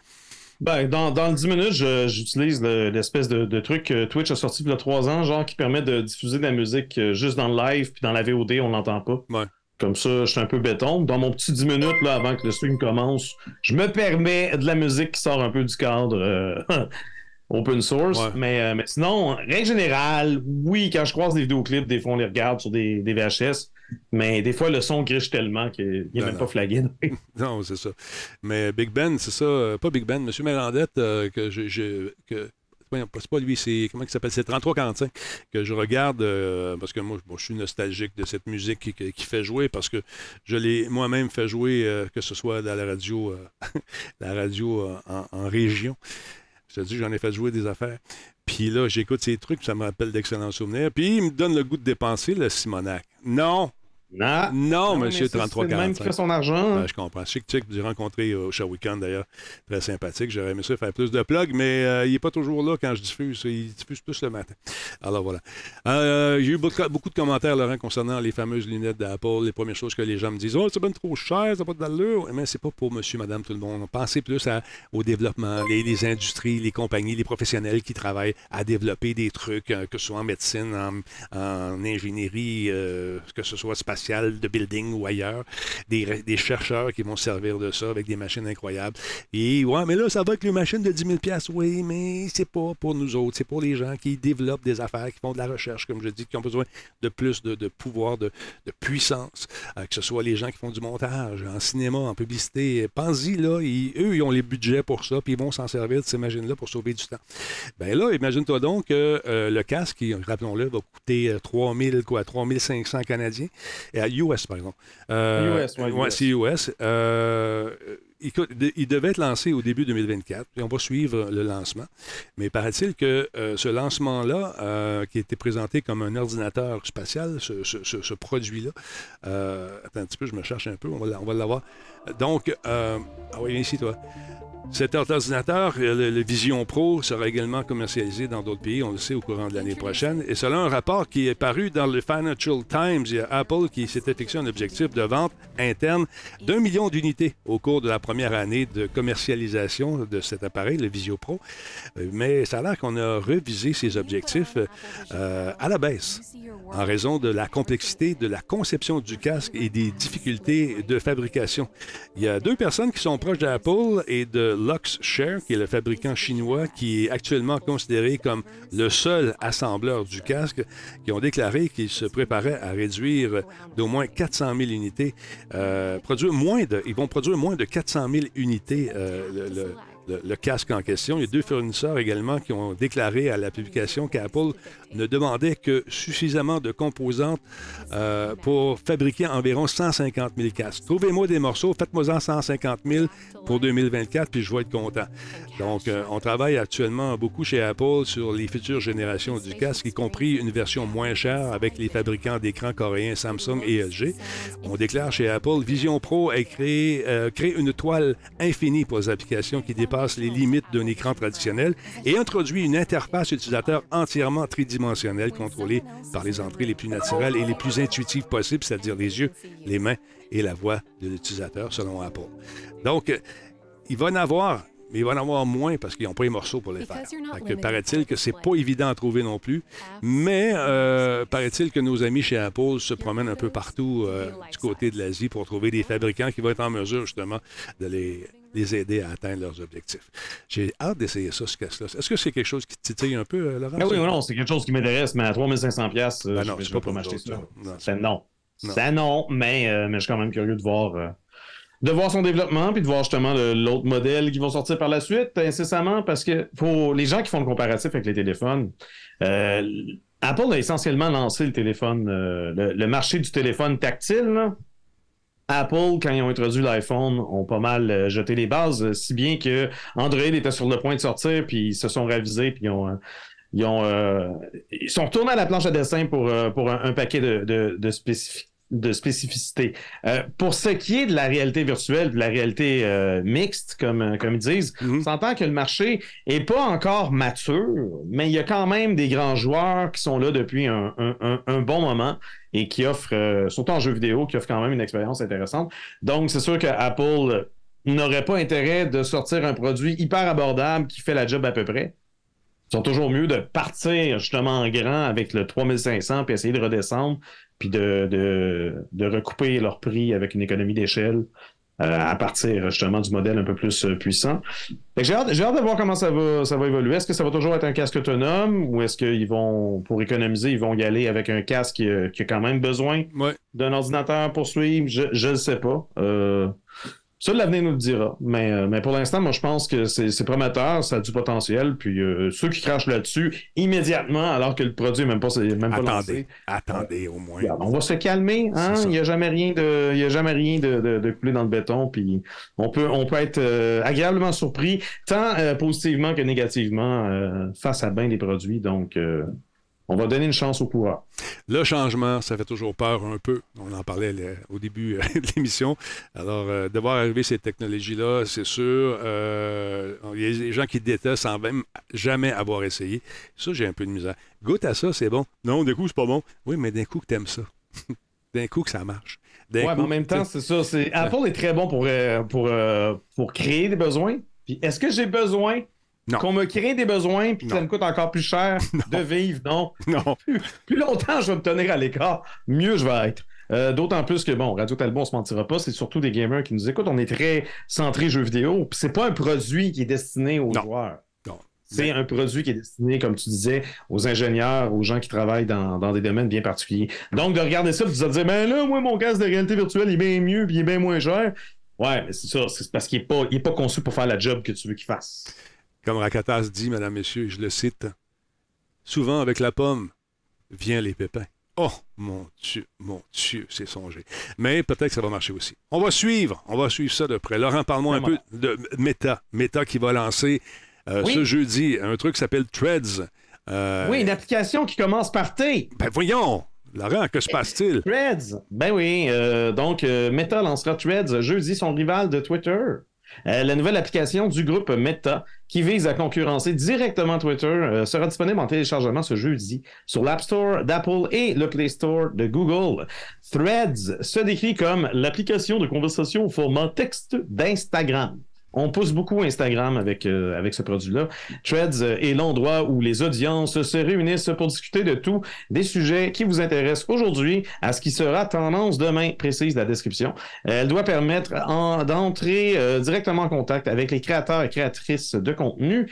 Ben, dans, dans le 10 minutes, je- j'utilise le- l'espèce de, de truc que Twitch a sorti il y a 3 ans, genre qui permet de diffuser de la musique euh, juste dans le live, puis dans la VOD, on l'entend pas. Ouais. Comme ça, je suis un peu béton. Dans mon petit 10 minutes, là, avant que le stream commence, je me permets de la musique qui sort un peu du cadre euh, open source. Ouais. Mais, euh, mais sinon, règle générale, oui, quand je croise des vidéoclips, des fois, on les regarde sur des, des VHS. Mais des fois, le son griche tellement qu'il n'est même non. pas flagué. Non, c'est ça. Mais Big Ben, c'est ça. euh, pas Big Ben, M. Mérandette, euh, que je. que, c'est pas lui, c'est. Comment il s'appelle C'est 3345 que je regarde euh, parce que moi, bon, je suis nostalgique de cette musique qui, fait jouer parce que je l'ai moi-même fait jouer, euh, que ce soit dans la radio, la radio en, en région. Je te dis, j'en ai fait jouer des affaires. Puis là, j'écoute ces trucs, ça me rappelle d'excellents souvenirs. Puis il me donne le goût de dépenser, le Simonac. Non, Non, non, mais monsieur ça, c'est le 3345. même qui fait son argent. Ben, je comprends. Chic Chic, j'ai rencontré au Show Weekend d'ailleurs. Très sympathique. J'aurais aimé ça faire plus de plugs, mais euh, il n'est pas toujours là quand je diffuse. Il diffuse plus le matin. Alors voilà. Euh, j'ai eu beaucoup, de commentaires, Laurent, concernant les fameuses lunettes d'Apple. Les premières choses que les gens me disent Oh, c'est bien trop cher, ça n'a pas d'allure. Mais c'est pas pour monsieur, madame, tout le monde. Pensez plus à- au développement, les, les industries, les compagnies, les professionnels qui travaillent à développer des trucs, euh, que ce soit en médecine, en, en ingénierie, euh, que ce soit de building ou ailleurs des, chercheurs qui vont se servir de ça avec des machines incroyables. Et ouais, mais là, ça va avec les machines de 10 000 Oui, mais c'est pas pour nous autres. C'est pour les gens qui développent des affaires, qui font de la recherche, comme je dis, qui ont besoin de plus de, pouvoir, de, puissance. Euh, que ce soit les gens qui font du montage, en cinéma, en publicité. Pense-y, là, ils- eux, ils ont les budgets pour ça, puis ils vont s'en servir de ces machines-là pour sauver du temps. Ben là, imagine-toi donc que euh, le casque, rappelons-le, va coûter euh, 3000, quoi, 3500 Canadiens. Et à US, par exemple. Euh, US, ouais, ouais, US. c'est US. Euh, il, devait être lancé au début 2024, et on va suivre le lancement. Mais paraît-il que euh, ce lancement-là, euh, qui été présenté comme un ordinateur spatial, ce, ce- ce- ce produit-là, euh, attends un petit peu, je me cherche un peu, on va, on va l'avoir. Donc, euh, ah oui, viens ici, toi. Cet ordinateur, euh, le, le Vision Pro, sera également commercialisé dans d'autres pays, on le sait, au courant de l'année prochaine. Et selon un rapport qui est paru dans le Financial Times, il y a Apple qui s'était fixé un objectif de vente interne d'un million d'unités au cours de la première année de commercialisation de cet appareil, le Visio Pro. Euh, Mais ça a l'air qu'on a revisé ces objectifs euh, à la baisse en raison de la complexité de la conception du casque et des difficultés de fabrication. Il y a deux personnes qui sont proches d'Apple et de Luxshare, qui est le fabricant chinois qui est actuellement considéré comme le seul assembleur du casque, qui ont déclaré qu'ils se préparaient à réduire d'au moins 400 000 unités, euh, produire moins de, ils vont produire moins de 400 000 unités euh, le, casque en question. Il y a deux fournisseurs également qui ont déclaré à la publication qu'Apple ne demandait que suffisamment de composantes euh, pour fabriquer environ 150 000 casques. Trouvez-moi des morceaux, faites-moi-en 150 000 pour 2024, puis je vais être content. Donc, euh, on travaille actuellement beaucoup chez Apple sur les futures générations du casque, y compris une version moins chère avec les fabricants d'écrans coréens Samsung et LG. On déclare chez Apple, Vision Pro a créé, euh, créé une toile infinie pour les applications qui dépassent les limites d'un écran traditionnel et introduit une interface utilisateur entièrement tridimensionnelle contrôlée par les entrées les plus naturelles et les plus intuitives possibles, c'est-à-dire les yeux, les mains et la voix de l'utilisateur, selon Apple. Donc, euh, il va en avoir mais il va en avoir moins parce qu'ils n'ont pas les morceaux pour les faire. paraît-il que c'est pas évident à trouver non plus, mais euh, paraît-il que nos amis chez Apple se promènent un peu partout euh, du côté de l'Asie pour trouver des fabricants qui vont être en mesure justement de les les aider à atteindre leurs objectifs. J'ai hâte d'essayer ça, ce casque-là. Est-ce que c'est quelque chose qui titille un peu, euh, Laurent? Ah oui, non, c'est quelque chose qui m'intéresse, mais à 3500$, pièces, ben non, je ne vais pas m'acheter ça. Non. non. non. non, mais, euh, mais je suis quand même curieux de voir, euh, de voir son développement puis de voir justement l'autre modèle qui vont sortir par la suite incessamment parce que pour les gens qui font le comparatif avec les téléphones, Apple a essentiellement lancé le téléphone, le, le, marché du téléphone tactile. Là. Apple, quand ils ont introduit l'iPhone, ont pas mal euh, jeté les bases, euh, si bien que Android était sur le point de sortir, puis ils se sont ravisés, puis ils ont, euh, ils, ont, ils sont retournés à la planche à dessin pour, pour un, paquet de, de, de spécifiques de spécificité. Euh, pour ce qui est de la réalité virtuelle, de la réalité euh, mixte, comme, euh, comme ils disent, mhm. on s'entend que le marché est pas encore mature, mais il y a quand même des grands joueurs qui sont là depuis un, bon moment et qui offrent, surtout en jeu vidéo, qui offrent quand même une expérience intéressante. Donc, c'est sûr qu'Apple n'aurait pas intérêt de sortir un produit hyper abordable qui fait la job à peu près. Ils sont toujours mieux de partir justement en grand avec le 3500 puis essayer de redescendre puis de, de, recouper leur prix avec une économie d'échelle euh, à partir justement du modèle un peu plus euh, puissant. J'ai hâte, hâte, de voir comment ça va, ça va évoluer. Est-ce que ça va toujours être un casque autonome ou est-ce qu'ils vont, pour économiser, ils vont y aller avec un casque qui, a quand même besoin d'un ordinateur pour suivre? Je ne sais pas. Euh, ça, l'avenir nous le dira. Mais, euh, mais pour l'instant, moi, je pense que c'est prometteur, ça a du potentiel. Puis euh, ceux qui crachent là-dessus immédiatement, alors que le produit n'est même pas, même pas attendez, Attendez, au moins. on va se calmer. Hein? Il n'y a jamais rien de, il y a jamais rien de, de, coulé dans le béton. Puis on peut, on peut être euh, agréablement surpris, tant positivement que négativement, face à bien des produits. Donc, on va donner une chance au pouvoir. Le changement, ça fait toujours peur un peu. On en parlait au début euh, de l'émission. Alors, euh, de voir arriver ces technologies-là, c'est sûr. Euh, il y a des gens qui détestent sans même jamais avoir essayé. Ça, j'ai un peu de misère. Goûte à ça, c'est bon. Non, d'un coup, c'est pas bon. Oui, mais d'un coup que t'aimes ça. d'un coup que ça marche. Oui, mais en même temps, c'est ça. Apple est très bon pour, pour, pour créer des besoins. Puis est-ce que j'ai besoin qu'on me crée des besoins puis que ça me coûte encore plus cher de vivre. Non. Non. Plus, longtemps je vais me tenir à l'écart, mieux je vais être. Euh, d'autant plus que, bon, Radio Talbot, on se mentira pas, c'est surtout des gamers qui nous écoutent. On est très centré jeux vidéo. c'est pas un produit qui est destiné aux joueurs. C'est un produit qui est destiné, comme tu disais, aux ingénieurs, aux gens qui travaillent dans, des domaines bien particuliers. Donc, de regarder ça, de se dire, ben là, moi, mon casque de réalité virtuelle, il est bien mieux, puis il est bien moins cher. Ouais, mais c'est ça, c'est parce qu'il n'est pas, pas conçu pour faire la job que tu veux qu'il fasse. Comme Rakatas dit, Madame, Messieurs, je le cite, souvent avec la pomme vient les pépins. Oh, mon Dieu, mon Dieu, c'est songé. Mais peut-être que ça va marcher aussi. On va suivre, on va suivre ça de près. Laurent, parle-moi un peu de Meta. Meta qui va lancer euh, ce jeudi un truc qui s'appelle Threads. Euh, oui, une application qui commence par T. Ben voyons, Laurent, que se passe-t-il? Threads. Ben oui, euh, donc Meta lancera Threads jeudi, son rival de Twitter. Euh, la nouvelle application du groupe Meta, qui vise à concurrencer directement Twitter, euh, sera disponible en téléchargement ce jeudi sur l'App Store d'Apple et le Play Store de Google. Threads se décrit comme l'application de conversation au format texte d'Instagram. On pousse beaucoup Instagram avec, euh, avec ce produit-là. Threads est l'endroit où les audiences se réunissent pour discuter de tout, des sujets qui vous intéressent aujourd'hui à ce qui sera tendance demain, précise la description. Elle doit permettre d'entrer euh, directement en contact avec les créateurs et créatrices de contenu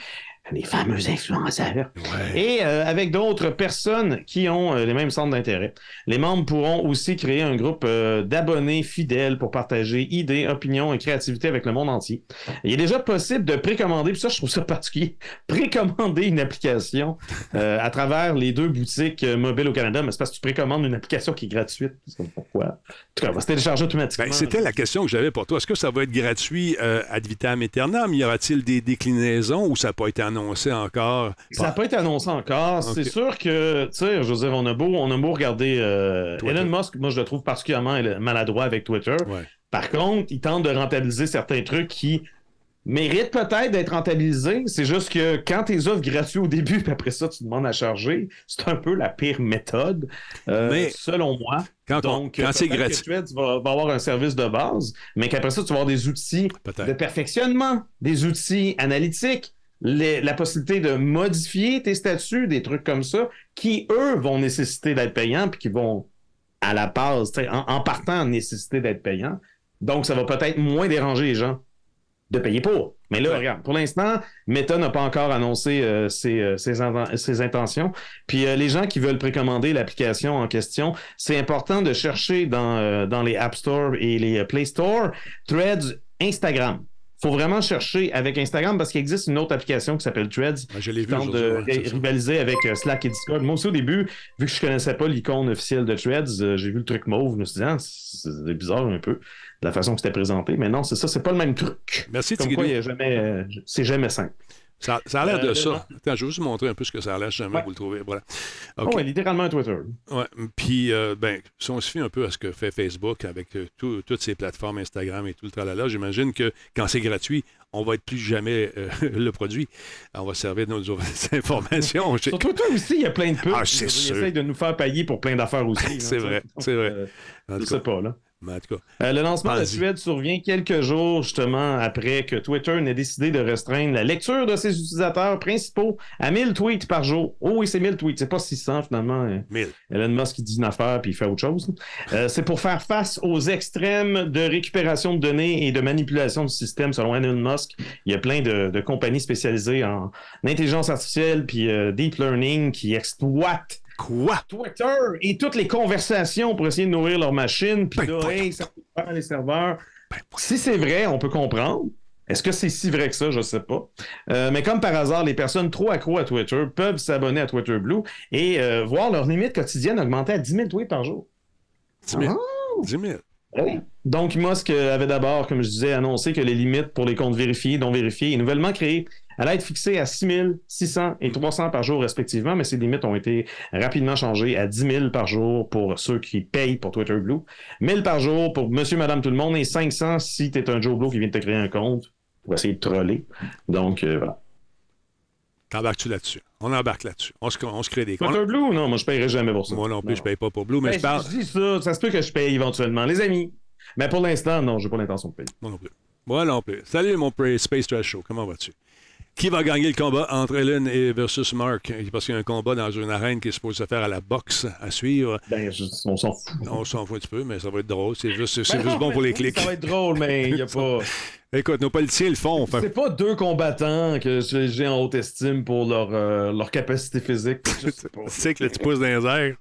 les fameux influenceurs. Ouais. Et euh, avec d'autres personnes qui ont euh, les mêmes centres d'intérêt. Les membres pourront aussi créer un groupe euh, d'abonnés fidèles pour partager idées, opinions et créativité avec le monde entier. Il est déjà possible de précommander, puis ça je trouve ça particulier, précommander une application à travers les deux boutiques mobiles au Canada, mais c'est parce que tu précommandes une application qui est gratuite. Pourquoi. En tout cas, elle va se télécharger automatiquement. Ben, C'était la question que j'avais pour toi. Est-ce que ça va être gratuit ad vitam aeternam? Y aura-t-il des déclinaisons ou ça n'a pas été annoncé encore? Ça n'a pas été annoncé encore. C'est sûr que, tu sais, dire, on a beau, on a beau regarder euh. Elon Musk, moi je le trouve particulièrement maladroit avec Twitter. Ouais. Par contre, il tente de rentabiliser certains trucs qui méritent peut-être d'être rentabilisés. C'est juste que quand tes offres gratuits au début, puis après ça, tu demandes à charger, c'est un peu la pire méthode, euh, Mais- selon moi. Quand, on- Donc, quand c'est gratuit, Threads va, va avoir un service de base, mais qu'après ça, tu vas avoir des outils de perfectionnement, des outils analytiques, les- la possibilité de modifier tes statuts, des trucs comme ça, qui, eux, vont nécessiter d'être payants, puis qui vont, à la base, en, en partant, nécessiter d'être payants. Donc, ça va peut-être moins déranger les gens de payer pour. Mais là, Ouais. regarde, pour l'instant, Meta n'a pas encore annoncé euh, ses, euh, ses inten- ses intentions. Puis euh, les gens qui veulent précommander l'application en question, c'est important de chercher dans, dans les App Store et les Play Store Threads Instagram. Faut vraiment chercher avec Instagram parce qu'il existe une autre application qui s'appelle Threads Ben, je l'ai qui vu tente de ouais, rivaliser avec euh, Slack et Discord. Moi aussi, au début, vu que je connaissais pas l'icône officielle de Threads, euh, j'ai vu le truc mauve, je me suis dit, ah, c'est bizarre un peu, de la façon que c'était présenté. Mais non, c'est ça, c'est pas le même truc. Merci, Comme quoi, il y a jamais, euh, c'est jamais simple. Ça, ça a l'air de Euh, ça. Attends, je vais juste vous montrer un peu ce que ça a l'air, si jamais Ouais. vous le trouvez. Voilà. Oh, ouais, littéralement un Twitter. Ouais. Puis, euh, ben, si on se fie un peu à ce que fait Facebook avec euh, tout- toutes ces plateformes Instagram et tout le tralala, j'imagine que quand c'est gratuit, on va être plus jamais euh, le produit. On va servir de nos informations. Sur Twitter aussi, il y a plein de pubs. Ah, c'est Ils sûr. essayent de nous faire payer pour plein d'affaires aussi. hein, C'est vrai, c'est vrai. Euh, je sais pas, là. Mais en tout cas, Euh, le lancement de Vas-y. Threads survient quelques jours justement après que Twitter n'ait décidé de restreindre la lecture de ses utilisateurs principaux à 1000 tweets par jour. Oh oui, c'est 1000 tweets, c'est pas 600 finalement. Euh, 1000. Elon Musk il dit une affaire puis il fait autre chose. Euh, c'est pour faire face aux extrêmes de récupération de données et de manipulation du système selon Elon Musk. Il y a plein de, de compagnies spécialisées en intelligence artificielle puis euh, deep learning qui exploitent Quoi? Twitter et toutes les conversations pour essayer de nourrir leur machine. Puis Ben, là, hey, ça cher les serveurs. Ben, Si c'est vrai, on peut comprendre. Est-ce que c'est si vrai que ça? Je ne sais pas. Euh, mais comme par hasard, les personnes trop accro à Twitter peuvent s'abonner à Twitter Blue et euh, voir leur limite quotidienne augmenter à 10 000 tweets par jour. 10 000. Ah. 10 000. Oui. Donc, Musk avait d'abord, comme je disais, annoncé que les limites pour les comptes vérifiés, non vérifiés et nouvellement créés allaient être fixées à 6 000, 600 et 300 par jour respectivement, mais ces limites ont été rapidement changées à 10 000 par jour pour ceux qui payent pour Twitter Blue, 1000 par jour pour monsieur, madame, tout le monde et 500 si tu es un Joe Blow qui vient de te créer un compte pour essayer de troller. Donc, euh, voilà. T'embarques-tu là-dessus? On embarque là-dessus. On se, on se crée des comptes. Twitter Blue, non, moi je paierai jamais pour ça. Moi non plus, je paye pas pour Blue, mais Ben, je parle. je ça, ça se peut que je paye éventuellement, les amis. Mais pour l'instant, non, j'ai pas l'intention de payer. Moi non plus. Moi non plus. Salut mon Space Trash Show, comment vas-tu? Qui va gagner le combat entre Ellen et versus Mark? Parce qu'il y a un combat dans une arène qui est supposé se faire à la boxe à suivre. Ben, je- on s'en fout. On s'en fout un petit peu, mais ça va être drôle. C'est juste, c'est Ben juste bon pour les clics. Ça va être drôle, mais il y a pas. Écoute, nos politiciens le font. Fait- C'est pas deux combattants que j'ai en haute estime pour leur, euh, leur capacité physique. Tu sais que le petit pouce dans les airs.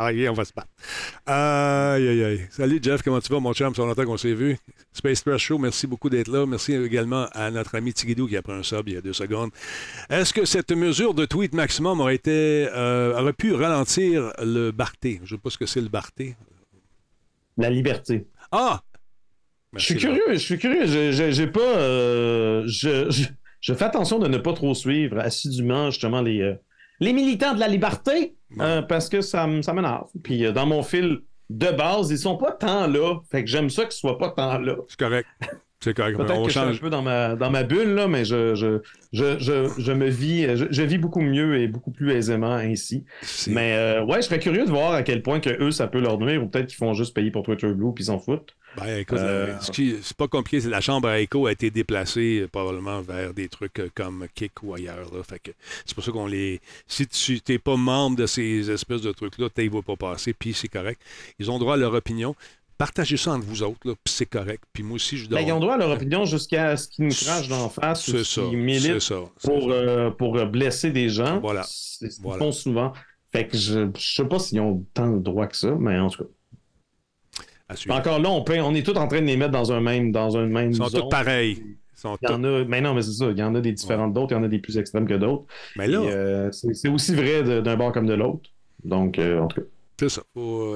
Ah, yeah, on va se battre. Aïe, aïe, aïe. Salut, Jeff, comment tu vas, mon chum? Ça fait longtemps qu'on s'est vu. Space Press Show, merci beaucoup d'être là. Merci également à notre ami Tigidou qui a pris un sub il y a deux secondes. Est-ce que cette mesure de tweet maximum aurait, été, euh, aurait pu ralentir le Barté? Je ne sais pas ce que c'est le Barté. La liberté. Ah! Je suis curieux, je suis curieux. J'ai pas. euh, je, je, je fais attention de ne pas trop suivre assidûment, justement, les, euh, les militants de la liberté, euh, parce que ça, ça m'énerve. Puis euh, dans mon fil de base, ils sont pas tant là. Fait que j'aime ça qu'ils soient pas tant là. C'est correct. C'est correct. Peut-être que je suis un change. peu dans ma, dans ma bulle, là, mais je, je, je, je, je me vis, je, je vis beaucoup mieux et beaucoup plus aisément ainsi. Mais euh, ouais, je serais curieux de voir à quel point que eux, ça peut leur nuire, ou peut-être qu'ils font juste payer pour Twitter Blue puis ils s'en foutent. Ben, écoute, Euh, euh, ce qui- c'est pas compliqué. c'est La chambre à écho a été déplacée euh, probablement vers des trucs comme Kick ou ailleurs. là. Fait que c'est pour ça qu'on les. Si tu n'es pas membre de ces espèces de trucs-là, tu ne vas pas passer, puis c'est correct. Ils ont droit à leur opinion. Partagez ça entre vous autres, là, puis c'est correct. Puis moi aussi, je dois. Ben, ils ont droit à leur opinion jusqu'à ce qu'ils nous crachent d'en face ou qu'ils militent ça. pour, euh, pour euh, blesser des gens. Voilà. C'est ce qu'ils Voilà. font souvent. Fait que je, je sais pas s'ils ont tant de droit que ça, mais en tout cas. Encore là, on, peut, on est tous en train de les mettre dans un même, dans un même Ils sont zone. tous pareils. Ils sont Il y en a, mais non, mais c'est ça. Il y en a des différentes d'autres, il y en a des plus extrêmes que d'autres. Mais là, euh, c'est aussi vrai d'un bord comme de l'autre. Donc, euh, en tout cas. c'est ça. Faut,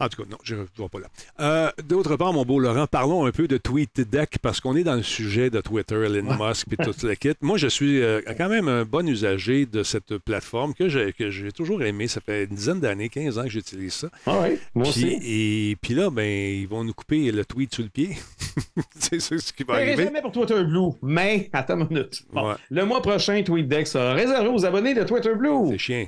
En tout cas, non, je ne vois pas là. Euh, D'autre part, mon beau Laurent, parlons un peu de TweetDeck parce qu'on est dans le sujet de Twitter, Elon Musk et toute la kit. Moi, je suis euh, quand même un bon usager de cette plateforme que j'ai toujours aimé. Ça fait une dizaine d'années, 15 ans que j'utilise ça. Ah ouais, moi Puis, aussi. et puis là, ben, ils vont nous couper le tweet sur le pied. c'est ça ce qui va paierai arriver. jamais pour Twitter Blue, mais attends une minute. Bon, Ouais. Le mois prochain, TweetDeck sera réservé aux abonnés de Twitter Blue. C'est chien.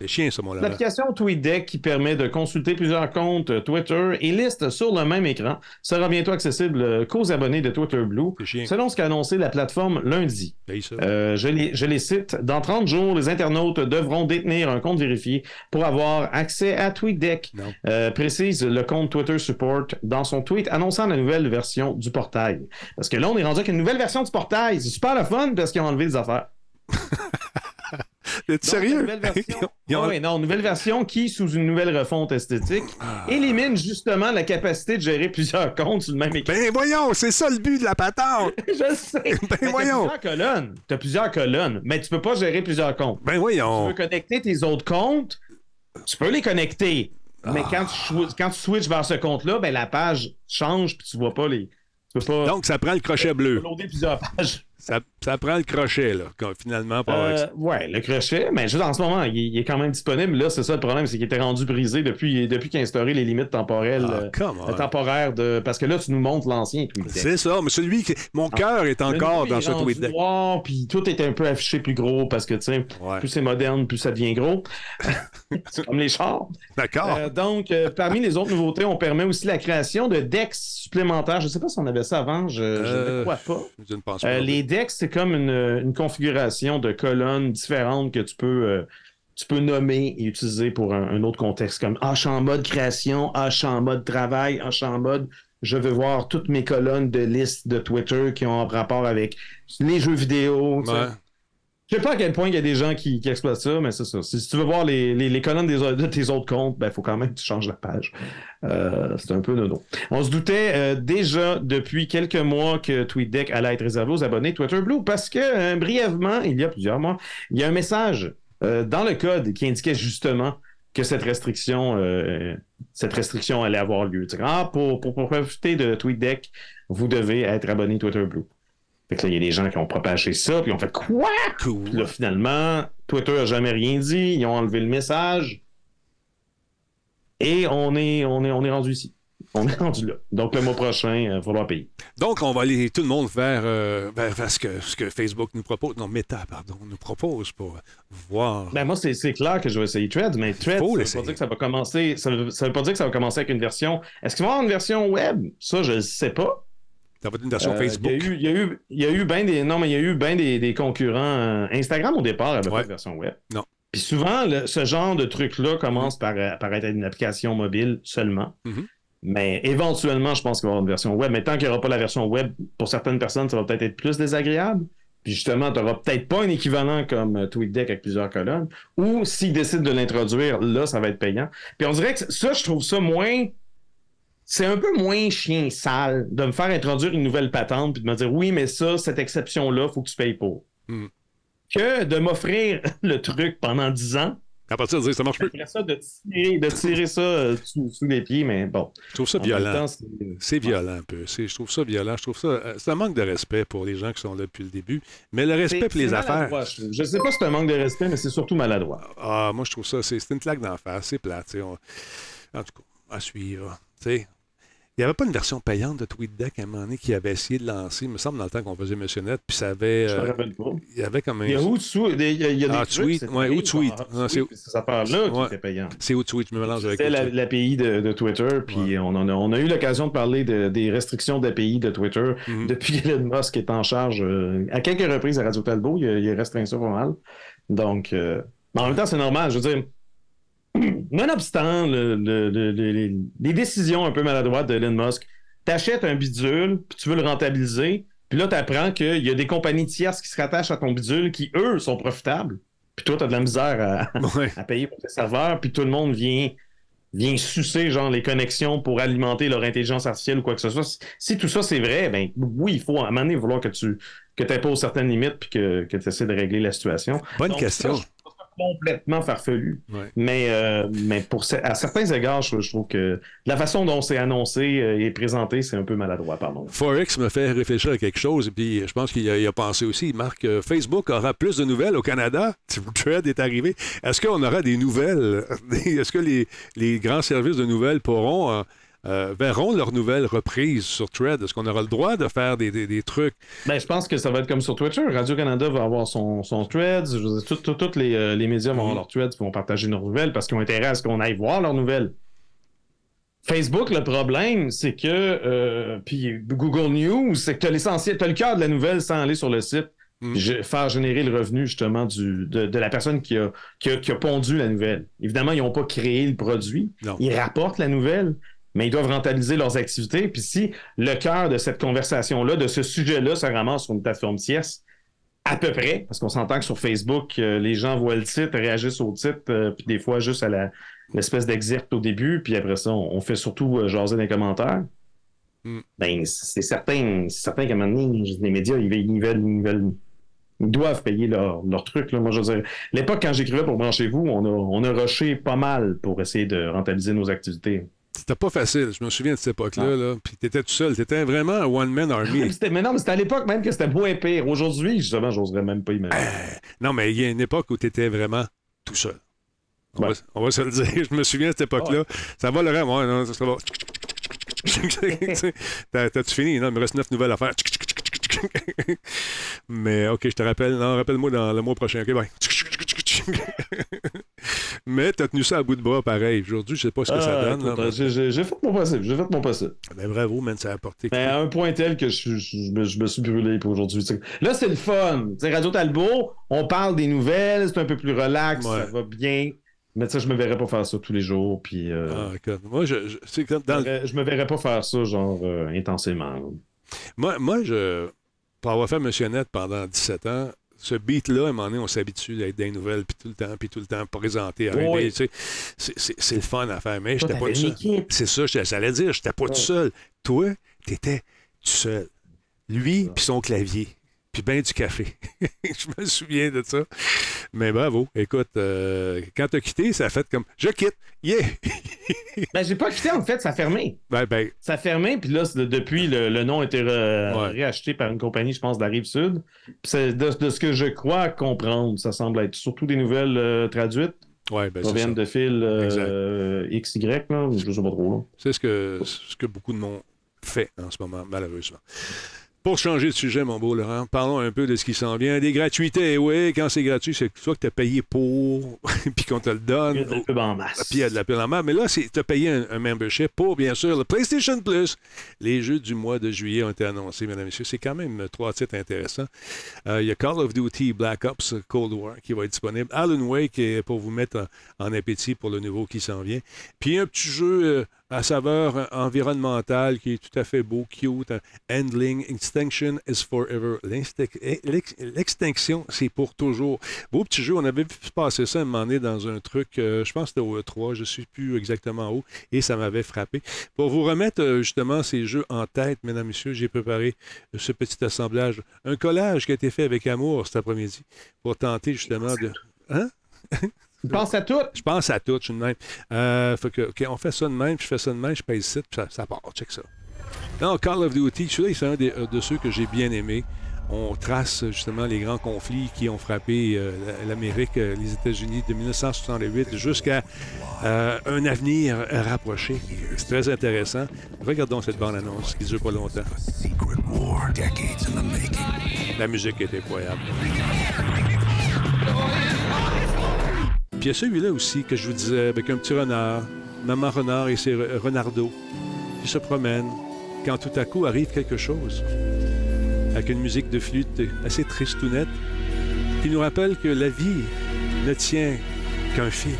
L'application TweetDeck qui permet de consulter plusieurs comptes Twitter et listes sur le même écran sera bientôt accessible euh, qu'aux abonnés de Twitter Blue, selon ce qu'a annoncé la plateforme lundi. Euh, je, les, je les cite. Dans 30 jours, les internautes devront détenir un compte vérifié pour avoir accès à TweetDeck. Euh, précise le compte Twitter Support dans son tweet annonçant la nouvelle version du portail. Parce que là, on est rendu avec une nouvelle version du portail. C'est super le fun parce qu'ils ont enlevé des affaires. Donc, sérieux? Nouvelle version, ont- Ah oui, non, nouvelle version qui, sous une nouvelle refonte esthétique, Ah. élimine justement la capacité de gérer plusieurs comptes sur le même écran. Ben voyons, c'est ça le but de la patente. Je sais. Ben Mais t'as voyons. plusieurs colonnes. Tu as plusieurs colonnes, mais tu peux pas gérer plusieurs comptes. Ben Tu voyons. veux connecter tes autres comptes, tu peux les connecter. Mais Ah. quand tu, chou- quand tu switches vers ce compte-là, ben, la page change puis tu vois pas les. Tu peux pas Donc, ça prend le crochet bleu. loader plusieurs pages. Ça, ça prend le crochet, là, finalement, pour Euh, ouais, le crochet, mais juste en ce moment, il, il est quand même disponible. Là, c'est ça le problème, c'est qu'il était rendu brisé depuis, depuis qu'il a instauré les limites temporelles. Ah, euh, temporaires de. Parce que là, tu nous montres l'ancien. C'est ça, mais celui qui. Mon cœur est encore dans est ce tweet noir, Puis tout est un peu affiché plus gros parce que, tu sais, Ouais. plus c'est moderne, plus ça devient gros. c'est comme les chars. D'accord. Euh, donc, euh, parmi les autres nouveautés, on permet aussi la création de decks supplémentaires. Je ne sais pas si on avait ça avant, je, je Euh, ne crois pas. Je ne pense pas. Les decks, c'est comme une, configuration de colonnes différentes que tu peux, euh, tu peux nommer et utiliser pour un, un autre contexte, comme suis en mode création, suis en mode travail, suis en mode je veux voir toutes mes colonnes de listes de Twitter qui ont rapport avec les jeux vidéo. Ouais. Je sais pas à quel point il y a des gens qui, qui exploitent ça, mais c'est ça. Si, tu veux voir les, les- les colonnes des, de tes autres comptes, il faut quand même que tu changes la page. Euh, c'est un peu nono. On se doutait euh, déjà depuis quelques mois que TweetDeck allait être réservé aux abonnés Twitter Blue parce que, euh, brièvement, il y a plusieurs mois, il y a un message euh, dans le code qui indiquait justement que cette restriction, euh, cette restriction allait avoir lieu. Ah, pour, pour, pour profiter de TweetDeck, vous devez être abonné Twitter Blue. Fait que là, il y a des gens qui ont propagé ça, puis ils ont fait quoi? Puis Cool. là, finalement, Twitter n'a jamais rien dit. Ils ont enlevé le message. Et on est, on est, on est rendu ici. On est rendu là. Donc, le mois prochain, il va falloir payer. Donc, on va aller tout le monde vers, euh, vers, vers ce, que, ce que Facebook nous propose. Non, Meta, pardon, nous propose pour voir. Ben, moi, c'est c'est clair que je vais essayer Threads, mais Threads, ça veut pas dire que ça va commencer. Ça veut, ça veut pas dire que ça va commencer avec une version. Est-ce qu'il va y avoir une version web? Ça, je ne sais pas. Être une version Euh, Facebook? Il y a eu, il y a eu, il y a eu bien des, non, mais il y a eu bien des, des concurrents. Instagram, au départ, avait Ouais. pas de version web. Non. Puis souvent, le- ce genre de truc-là commence par, euh, par être une application mobile seulement. Mhm. Mais éventuellement, je pense qu'il va y avoir une version web. Mais tant qu'il n'y aura pas la version web, pour certaines personnes, ça va peut-être être plus désagréable. Puis justement, tu n'auras peut-être pas un équivalent comme euh, TweetDeck avec plusieurs colonnes. Ou s'ils décident de l'introduire, là, ça va être payant. Puis on dirait que ça, je trouve ça moins. C'est un peu moins chien sale de me faire introduire une nouvelle patente puis de me dire oui, mais ça, cette exception-là, il faut que tu payes pour. Hmm. Que de m'offrir le truc pendant 10 ans, À partir de dire ça marche plus. ça, de tirer, de tirer ça euh, sous, sous les pieds, mais bon. Je trouve ça En violent. c'est- violent un peu. C'est- Je trouve ça violent. Je trouve ça. euh, C'est un manque de respect pour les gens qui sont là depuis le début. Mais le respect pour les affaires. je. Je sais pas si c'est un manque de respect, mais c'est surtout maladroit. Ah, moi, je trouve ça. C'est une claque d'en face. C'est plate. on- En tout cas, à suivre. Tu sais. Il n'y avait pas une version payante de TweetDeck à un moment donné qui avait essayé de lancer, il me semble, dans le temps qu'on faisait Missionnette, puis ça avait. Je me euh, rappelle pas. il y avait comme un. Il y a où dessous? Il y a, il y a des Ah, trucs, Tweet, c'est ouais, Ah, c'est- cette affaire-là qui était payante. C'est je me mélange avec C'était l'API de, de Twitter, puis on, en a, on a eu l'occasion de parler de- des restrictions d'API de Twitter Mhm. depuis qu'Elon Musk est en charge. euh, à quelques reprises à Radio Talbot, il, il a restreint ça pas mal. Donc, euh, en même temps, c'est normal. Je veux dire, nonobstant le, le- le- le- les, décisions un peu maladroites de Elon Musk, t'achètes un bidule, puis tu veux le rentabiliser, puis là, t'apprends qu'il y a des compagnies tierces qui se rattachent à ton bidule qui, eux, sont profitables. Puis toi, t'as de la misère à, Ouais. à payer pour tes serveurs, puis tout le monde vient, vient sucer genre les connexions pour alimenter leur intelligence artificielle ou quoi que ce soit. Si, si tout ça c'est vrai, ben oui, il faut à un moment donné vouloir que tu que imposes certaines limites puis que, que tu essaies de régler la situation. Bonne Donc, question. ça complètement farfelu. Ouais. Mais, euh, mais pour, à certains égards, je, je trouve que la façon dont c'est annoncé euh, et présenté, c'est un peu maladroit, pardon. Forex me fait réfléchir à quelque chose, et puis je pense qu'il a, a pensé aussi. Marc, euh, Facebook aura plus de nouvelles au Canada. Thread est arrivé. Est-ce qu'on aura des nouvelles? Est-ce que les, les grands services de nouvelles pourront, euh, euh, verront leurs nouvelles reprises sur Thread? Est-ce qu'on aura le droit de faire des, des- des trucs? Ben, je pense que ça va être comme sur Twitter. Radio-Canada va avoir son, son tout- tous les, euh, les médias vont avoir leurs threads et vont partager leurs nouvelles parce qu'ils ont intérêt à ce qu'on aille voir leurs nouvelles. Facebook, le problème, c'est que, euh, puis Google News, c'est que tu as l'essentiel, tu as le cœur de la nouvelle sans aller sur le site, Mm. Faire générer le revenu justement du, de, de la personne qui a, qui, a, qui a pondu la nouvelle. Évidemment, ils n'ont pas créé le produit, Non. ils rapportent la nouvelle, mais ils doivent rentabiliser leurs activités. Puis si le cœur de cette conversation-là, de ce sujet-là, se ramasse sur une plateforme tierce, à peu près, parce qu'on s'entend que sur Facebook, euh, les gens voient le titre, réagissent au titre, euh, puis des fois juste à la- l'espèce d'exergue au début, puis après ça, on, on fait surtout euh, jaser dans les commentaires. Mm. Ben, c'est certain, c'est certain qu'à un moment donné, les médias, ils, veulent- ils veulent- ils veulent- ils doivent payer leur, leur truc. Là. Moi, je veux dire, l'époque, quand j'écrivais pour Branchez-vous, on a, on a rushé pas mal pour essayer de rentabiliser nos activités. C'était pas facile. Je me souviens de cette époque-là. Là. Puis t'étais tout seul. T'étais vraiment un one-man army. C'était- mais non, mais c'était à l'époque même que c'était moins pire. Aujourd'hui, justement, j'oserais même pas imaginer. non, mais il y a une époque où t'étais vraiment tout seul. On, Ouais. va, on va se le dire. Je me souviens de cette époque-là. Ça va, Laurent? Ouais, non, ça va. T'as- T'as-tu fini? Non, il me reste neuf nouvelles à faire. Mais OK, je te rappelle. Non, rappelle-moi dans le mois prochain. OK, bye. Mais t'as tenu ça à bout de bras pareil. Aujourd'hui, je sais pas ce que ça Ah, donne. mais- j'ai- fait mon possible. J'ai fait mon possible. Ben, bravo, man, ça a apporté. Mais à un point tel que je, je- je me, je me suis brûlé pour aujourd'hui. tu. Là, c'est le fun. Tu Radio Talbot, on parle des nouvelles, c'est un peu plus relax, Ouais. ça va bien. Mais tu sais, je me verrais pas faire ça tous les jours. Puis, euh, Ah, écoute, moi, je, je- dans me verrais- pas faire ça, genre, euh, intensément. Moi, moi, je, pour avoir fait Monsieur Net pendant 17 ans, ce beat-là, à un moment donné, on s'habitue à être dans les nouvelles, puis tout le temps, puis tout le temps arriver. Oui. tu sais. C'est- le fun à faire, mais j'étais pas tout seul. C'est ça, je- j'allais dire, j'étais pas tout seul. Toi, t'étais tout seul. Lui, puis son clavier, puis ben du café. je me souviens de ça. Mais bravo, écoute, euh, quand t'as quitté, ça a fait comme, je quitte, yeah! Ben, j'ai pas quitté, en fait, ça a fermé. ben, ben, Ça a fermé, puis là, depuis, le, le nom a été Ouais. réacheté par une compagnie, je pense, de la Rive-Sud. De, de ce que je crois comprendre, ça semble être surtout des nouvelles euh, traduites, ouais, ben, ça. de fil euh, XY, là, je sais pas trop. C'est ce que, ce que beaucoup de monde fait en ce moment, malheureusement. Pour changer de sujet, mon beau Laurent, parlons un peu de ce qui s'en vient. Des gratuités, oui, quand c'est gratuit, c'est soit que tu as payé pour, puis qu'on te le donne. Il y a de la pub en masse. Puis il y a de la pile en main. Mais là, tu as payé un, un membership pour, bien sûr, le PlayStation Plus. Les jeux du mois de juillet ont été annoncés, mesdames et messieurs. C'est quand même trois titres intéressants. Euh, il y a Call of Duty Black Ops Cold War qui va être disponible. Alan Wake pour vous mettre en, en appétit pour le nouveau qui s'en vient. Puis un petit jeu euh, à saveur environnementale qui est tout à fait beau, cute. Handling Extinction is Forever. L'ex- L'extinction, c'est pour toujours. Beau petit jeu. On avait vu passer ça à un moment donné dans un truc, euh, je pense que c'était au E3, je ne sais plus exactement où, et ça m'avait frappé. Pour vous remettre euh, justement ces jeux en tête, mesdames, messieurs, j'ai préparé euh, ce petit assemblage, un collage qui a été fait avec amour cet après-midi pour tenter justement de. Hein? Tu penses à tout? Je pense à tout, je suis de même. Euh, que, OK, on fait ça de même, je fais ça de même, je paye ici, puis ça, part. Check ça. Non, Call of Duty, celui-là, c'est un euh, de ceux que j'ai bien aimé. On trace justement les grands conflits qui ont frappé euh, la- l'Amérique, les États-Unis de 1968 jusqu'à un avenir rapproché. C'est très intéressant. Regardons cette bande-annonce qui dure pas longtemps. La musique est incroyable. Puis il y a celui-là aussi que je vous disais, avec un petit renard, maman renard et ses renardeaux, qui se promènent quand tout à coup arrive quelque chose, avec une musique de flûte assez triste ou nette, qui nous rappelle que la vie ne tient qu'un fil.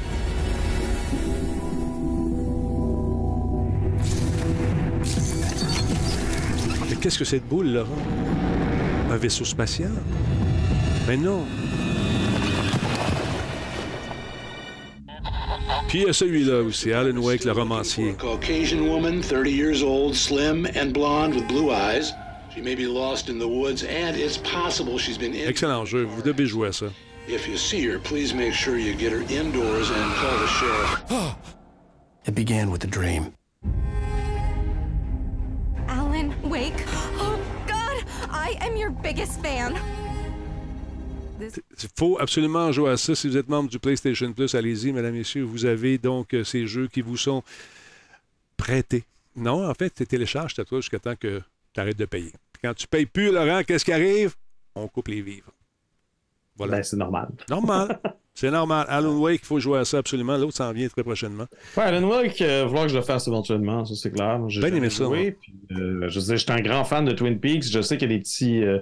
Mais qu'est-ce que cette boule, Laurent? Un vaisseau spatial? Mais non, Puis il y a celui-là aussi, Alan Wake, le romancier. Caucasian woman, 30 years old, slim and blonde with blue eyes. She may be lost in the woods, and it's possible she's been in. Excellent jeu, vous devez jouer à ça. If you see her, please make sure you get her indoors and call the sheriff. It began with a dream. Alan Wake. Oh, God! I am your biggest fan. Il faut absolument jouer à ça. Si vous êtes membre du PlayStation Plus, allez-y, mesdames, messieurs. Vous avez donc euh, ces jeux qui vous sont prêtés. Non, en fait, tu télécharges ta toi jusqu'à temps que tu arrêtes de payer. Puis quand tu payes plus, Laurent, qu'est-ce qui arrive? On coupe les vivres. Voilà. Ben, c'est normal. Normal. C'est normal. Alan Wake, il faut jouer à ça absolument. L'autre s'en vient très prochainement. Ouais, Alan Wake, il va falloir que je le fasse éventuellement, ça c'est clair. J'ai Ben aimé ça, joué, puis, euh, je sais, j'étais un grand fan de Twin Peaks. Je sais qu'il y a des petits. euh,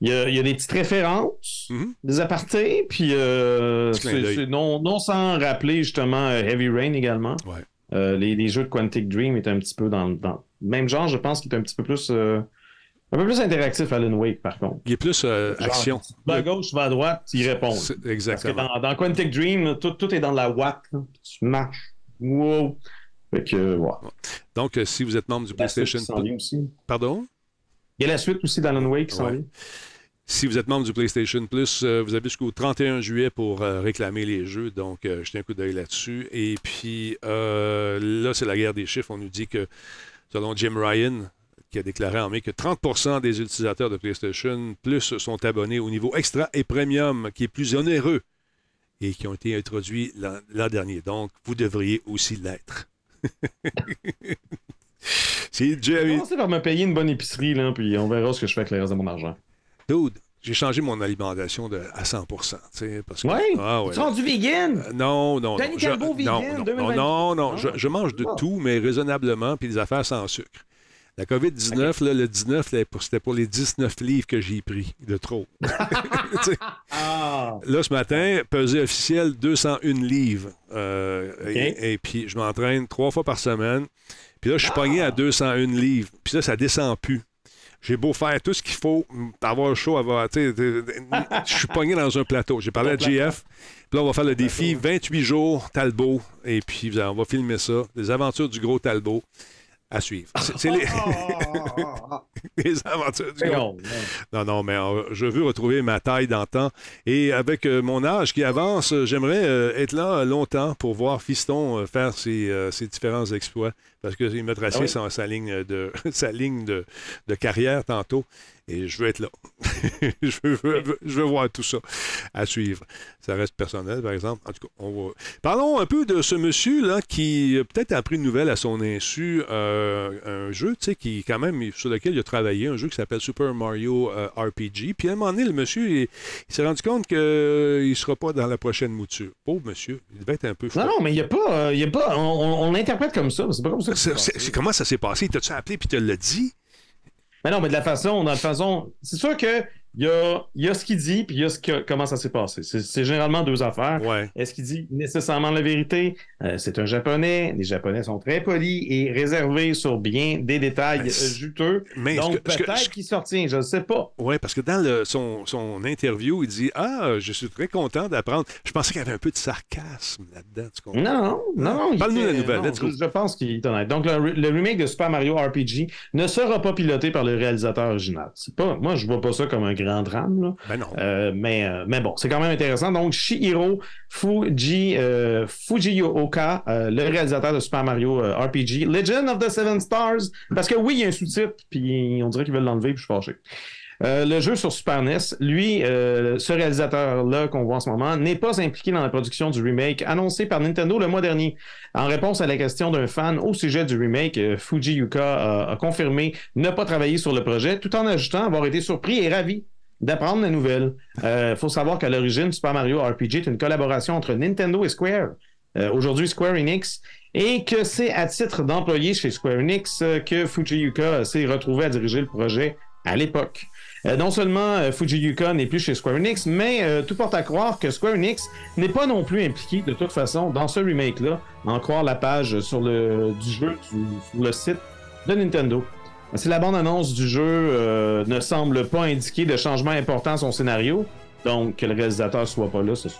il, y a, il y a des petites références, Mhm. des apartés, puis euh, c'est- non, non sans rappeler justement euh, Heavy Rain également. Ouais. Euh, les, les jeux de Quantic Dream étaient un petit peu dans, dans le même genre, je pense qu'il est un petit peu plus. euh, un peu plus interactif Alan Wake, par contre. Il est plus euh, Genre, action. tu vas à gauche, tu vas à droite, tu y réponds. C'est- Parce que Exactement. dans, dans Quantic Dream, tout, tout est dans la watt. là. Tu marches. Wow. Fait que, ouais. Donc, euh, si vous êtes membre du PlayStation aussi. Pardon? Il y a la suite aussi d'Alan Wake qui s'en vient. Si vous êtes membre du PlayStation Plus, euh, vous avez jusqu'au 31 juillet pour euh, réclamer les jeux. Donc, euh, jetez un coup d'œil là-dessus. Et puis, euh, là, c'est la guerre des chiffres. On nous dit que, selon Jim Ryan, qui a déclaré en mai que 30% des utilisateurs de PlayStation Plus sont abonnés au niveau extra et premium, qui est plus onéreux et qui ont été introduits l'an dernier. Donc, vous devriez aussi l'être. c'est Je vais Jerry. commencer par me payer une bonne épicerie, là, puis on verra ce que je fais avec le reste de mon argent. Dude, j'ai changé mon alimentation de, à 100 tu sais, parce que, Ouais? Ah ouais. Tu rendu vegan? Euh, Non, non, non. Je- vegan, non, non, 2023. non, non, Ah. je, je mange de Ah. tout, mais raisonnablement, puis des affaires sans sucre. La COVID-19, là, le 19, là, pour- c'était pour les 19 livres que j'ai pris de trop. Ah! là, ce matin, pesée officielle, 201 livres. Euh, et puis, je m'entraîne trois fois par semaine. Puis là, je suis pogné à 201 livres. Puis là, ça descend plus. J'ai beau faire tout ce qu'il faut, mm, avoir chaud, avoir. Je suis pogné dans un plateau. J'ai parlé à GF. Puis là, on va faire le défi 28 jours Talbot. Et puis, on va filmer ça. Les aventures du gros Talbot à suivre. C'est les... les aventures du. Non, Non, non, mais euh, je veux retrouver ma taille d'antan. Et avec euh, mon âge qui avance, euh, j'aimerais être là longtemps pour voir Fiston faire ses, ses différents exploits. Parce qu'il m'a tracé Ah oui. sa, sa ligne, de, sa ligne de, de carrière tantôt. Et je veux être là. je, veux, veux- je veux voir tout ça à suivre. Ça reste personnel, par exemple. En tout cas, on va... Parlons un peu de ce monsieur-là qui euh, peut-être a pris une nouvelle à son insu. euh, un jeu, tu sais, qui quand même sur lequel il a travaillé, un jeu qui s'appelle Super Mario euh, RPG. Puis à un moment donné, le monsieur, il, il s'est rendu compte qu'il ne sera pas dans la prochaine mouture. Pauvre monsieur, il devait être un peu fou. non, non, mais il n'y a pas. euh, il y a pas on, l'interprète comme ça, c'est pas comme ça. que comment ça s'est passé? T'as-tu appelé puis tu l'as dit? Mais non, mais de la façon, dans la façon. C'est sûr que il y a, il y a ce qu'il dit, puis il y a ce que, comment ça s'est passé. C'est généralement deux affaires. Ouais. Est-ce qu'il dit nécessairement la vérité? Euh, c'est un japonais. Les japonais sont très polis et réservés sur bien des détails Ben, juteux. Mais Donc peut-être qu'il sortit, je ne sais pas. Oui, parce que dans le- son, son interview, il dit Ah, je suis très content d'apprendre. Je pensais qu'il y avait un peu de sarcasme là-dedans. Tu comprends? Non, non, non. il Parle-nous de la nouvelle, non. Je, je pense qu'il est honnête. Donc, le, le remake de Super Mario RPG ne sera pas piloté par le réalisateur original. C'est pas, moi, je vois pas ça comme un grand drame, là. Ben non. Euh, mais, euh, mais bon, c'est quand même intéressant. Donc, Shihiro Fuji, euh, Fujioka, euh, le réalisateur de Super Mario RPG, Legend of the Seven Stars. Parce que oui, il y a un sous-titre, puis on dirait qu'ils veulent l'enlever, puis je suis fâché. Euh, le jeu sur Super NES, lui, euh, ce réalisateur-là qu'on voit en ce moment, n'est pas impliqué dans la production du remake annoncé par Nintendo le mois dernier. En réponse à la question d'un fan au sujet du remake, euh, a, a confirmé ne pas travailler sur le projet, tout en ajoutant avoir été surpris et ravi d'apprendre la nouvelle. Il faut savoir qu'à l'origine, Super Mario RPG est une collaboration entre Nintendo et Square. euh, aujourd'hui Square Enix, et que c'est à titre d'employé chez Square Enix euh, que Fujiyuka s'est retrouvé à diriger le projet à l'époque. Euh, non seulement euh, Fujiyuka n'est plus chez Square Enix, mais euh, tout porte à croire que Square Enix n'est pas non plus impliqué de toute façon dans ce remake-là, en croire la page sur le, du jeu sur le site de Nintendo. Si la bande-annonce du jeu euh, ne semble pas indiquer de changement important à son scénario, donc que le réalisateur soit pas là, c'est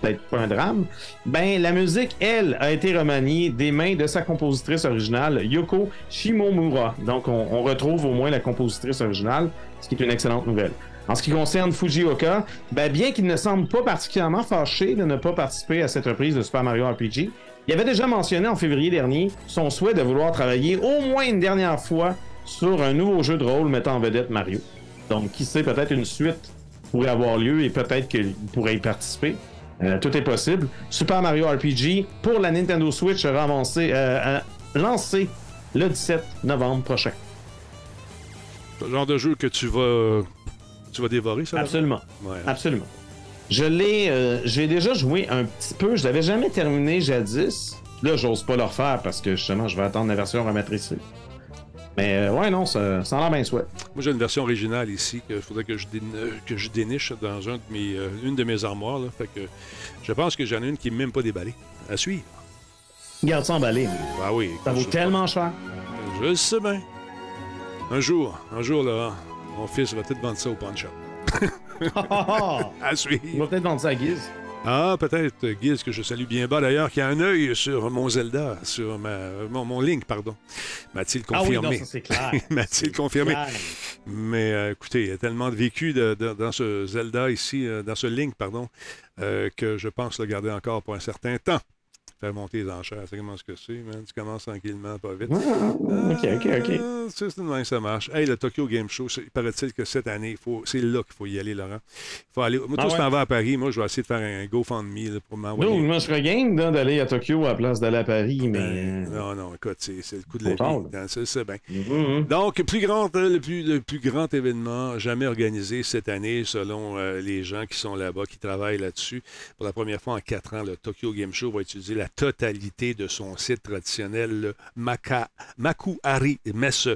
peut-être pas un drame, ben la musique, elle, a été remaniée des mains de sa compositrice originale, Yoko Shimomura. Donc on, on retrouve au moins la compositrice originale, ce qui est une excellente nouvelle. En ce qui concerne Fujioka, ben bien qu'il ne semble pas particulièrement fâché de ne pas participer à cette reprise de Super Mario RPG, il avait déjà mentionné en février dernier son souhait de vouloir travailler au moins une dernière fois sur un nouveau jeu de rôle mettant en vedette Mario. Donc, qui sait, peut-être une suite pourrait avoir lieu et peut-être qu'il pourrait y participer. Euh, tout est possible. Super Mario RPG pour la Nintendo Switch sera avancé, euh, euh, lancé le 17 novembre prochain. C'est le genre de jeu que tu vas, tu vas dévorer, ça? Absolument. Ouais. Absolument. Je l'ai, euh, j'ai déjà joué un petit peu. Je l'avais jamais terminé jadis. Là, j'ose pas le refaire parce que justement, je vais attendre la version rematricée. Mais euh, ouais, non, ça, ça en a bien souhait. Moi, j'ai une version originale ici qu'il faudrait que je, dé- que je déniche dans un de mes, euh, une de mes armoires. Là. Fait que je pense que j'en ai une qui n'est même pas déballée. À suivre. Garde ça emballé. Ah oui. Ça vaut tellement cher. Je le sais bien. Un jour, un jour, là, mon fils va peut-être vendre ça au pawn shop. À Il va suivre. peut-être vendre ça à Guise. Ah, peut-être, Giz, que je salue bien bas d'ailleurs, qui a un œil sur mon Zelda, sur ma, mon, mon Link, pardon. M'a-t-il Ah oui, non, confirmé? ça c'est clair. M'a-t-il confirmé? clair. Mais euh, écoutez, il y a tellement de vécu de- de- dans ce Zelda ici, euh, dans ce Link, pardon, euh, que je pense le garder encore pour un certain temps. Faire monter les enchères, c'est comment ce que c'est, man? Tu commences tranquillement, pas vite. Ok, ok, ok. Ah, C'est de même que ça marche. Hey, le Tokyo Game Show, paraît-il que cette année, faut- c'est là qu'il faut y aller, Laurent. Il faut aller. Moi, Ah toi, ouais? à Paris, moi, je vais essayer de faire un GoFundMe là, pour Non, m'envoyer. moi, je serais game là, d'aller à Tokyo à la place d'aller à Paris, mais. Ben, non, non, écoute, c'est le coup de la vie. C'est c'est bien. Mhm. Donc, plus grand, euh, le, plus, le plus grand événement jamais organisé cette année, selon euh, les gens qui sont là-bas, qui travaillent là-dessus. Pour la première fois en quatre ans, le Tokyo Game Show va utiliser la totalité de son site traditionnel, Makuhari Messe.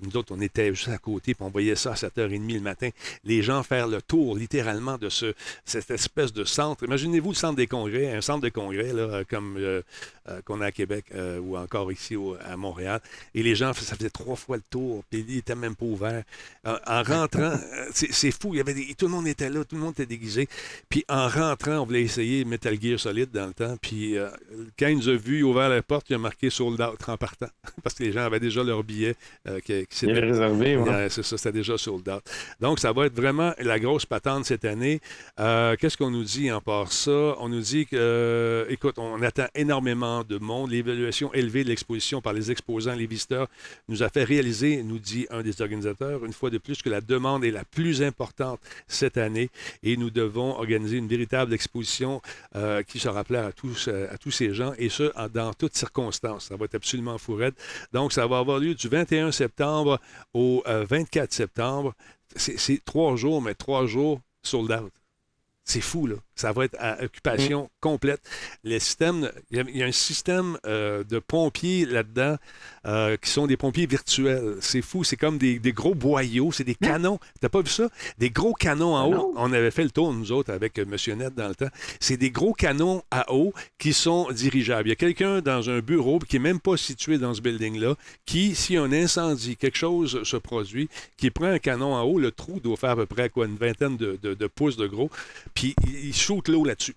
Nous autres, on était juste à côté, puis on voyait ça à 7h30 le matin. Les gens faire le tour, littéralement, de ce, cette espèce de centre. Imaginez-vous le centre des congrès, un centre de congrès, là, comme euh, euh, qu'on a à Québec euh, ou encore ici au- à Montréal. Et les gens, ça faisait trois fois le tour, puis il n'était même pas ouvert. En, en rentrant, c'est c'est fou, il y avait des- tout le monde était là, tout le monde était déguisé. Puis en rentrant, on voulait essayer Metal Gear Solid dans le temps. Puis quand il nous a a ouvert la porte, il a marqué sold out en partant. Parce que les gens avaient déjà leur billet qui Il s'était réservé, c'est ça, c'était déjà sold out. Donc, ça va être vraiment la grosse patente cette année. Euh, Qu'est-ce qu'on nous dit en part ça? On nous dit que, euh, écoute, on attend énormément de monde. L'évaluation élevée de l'exposition par les exposants, les visiteurs, nous a fait réaliser, nous dit un des organisateurs, une fois de plus, que la demande est la plus importante cette année et nous devons organiser une véritable exposition euh, qui sera plaire à tous, à tous ces gens et ce, dans toutes circonstances. Ça va être absolument fou raide. Donc, ça va avoir lieu du 21 septembre au euh, 24 septembre. C'est c'est trois jours, mais trois jours sold out. C'est fou, là. Ça va être à occupation complète. Les systèmes, il y a, il y a un système euh, de pompiers là-dedans euh, qui sont des pompiers virtuels. C'est fou. C'est comme des, des gros boyaux. C'est des canons. T'as pas vu ça? Des gros canons en haut. On avait fait le tour, nous autres, avec euh, M. Net dans le temps. C'est des gros canons à eau qui sont dirigeables. Il y a quelqu'un dans un bureau qui n'est même pas situé dans ce building-là qui, si un incendie, quelque chose se produit, qui prend un canon en haut, le trou doit faire à peu près quoi, une vingtaine de, de- de pouces de gros, puis il shoot l'eau là-dessus.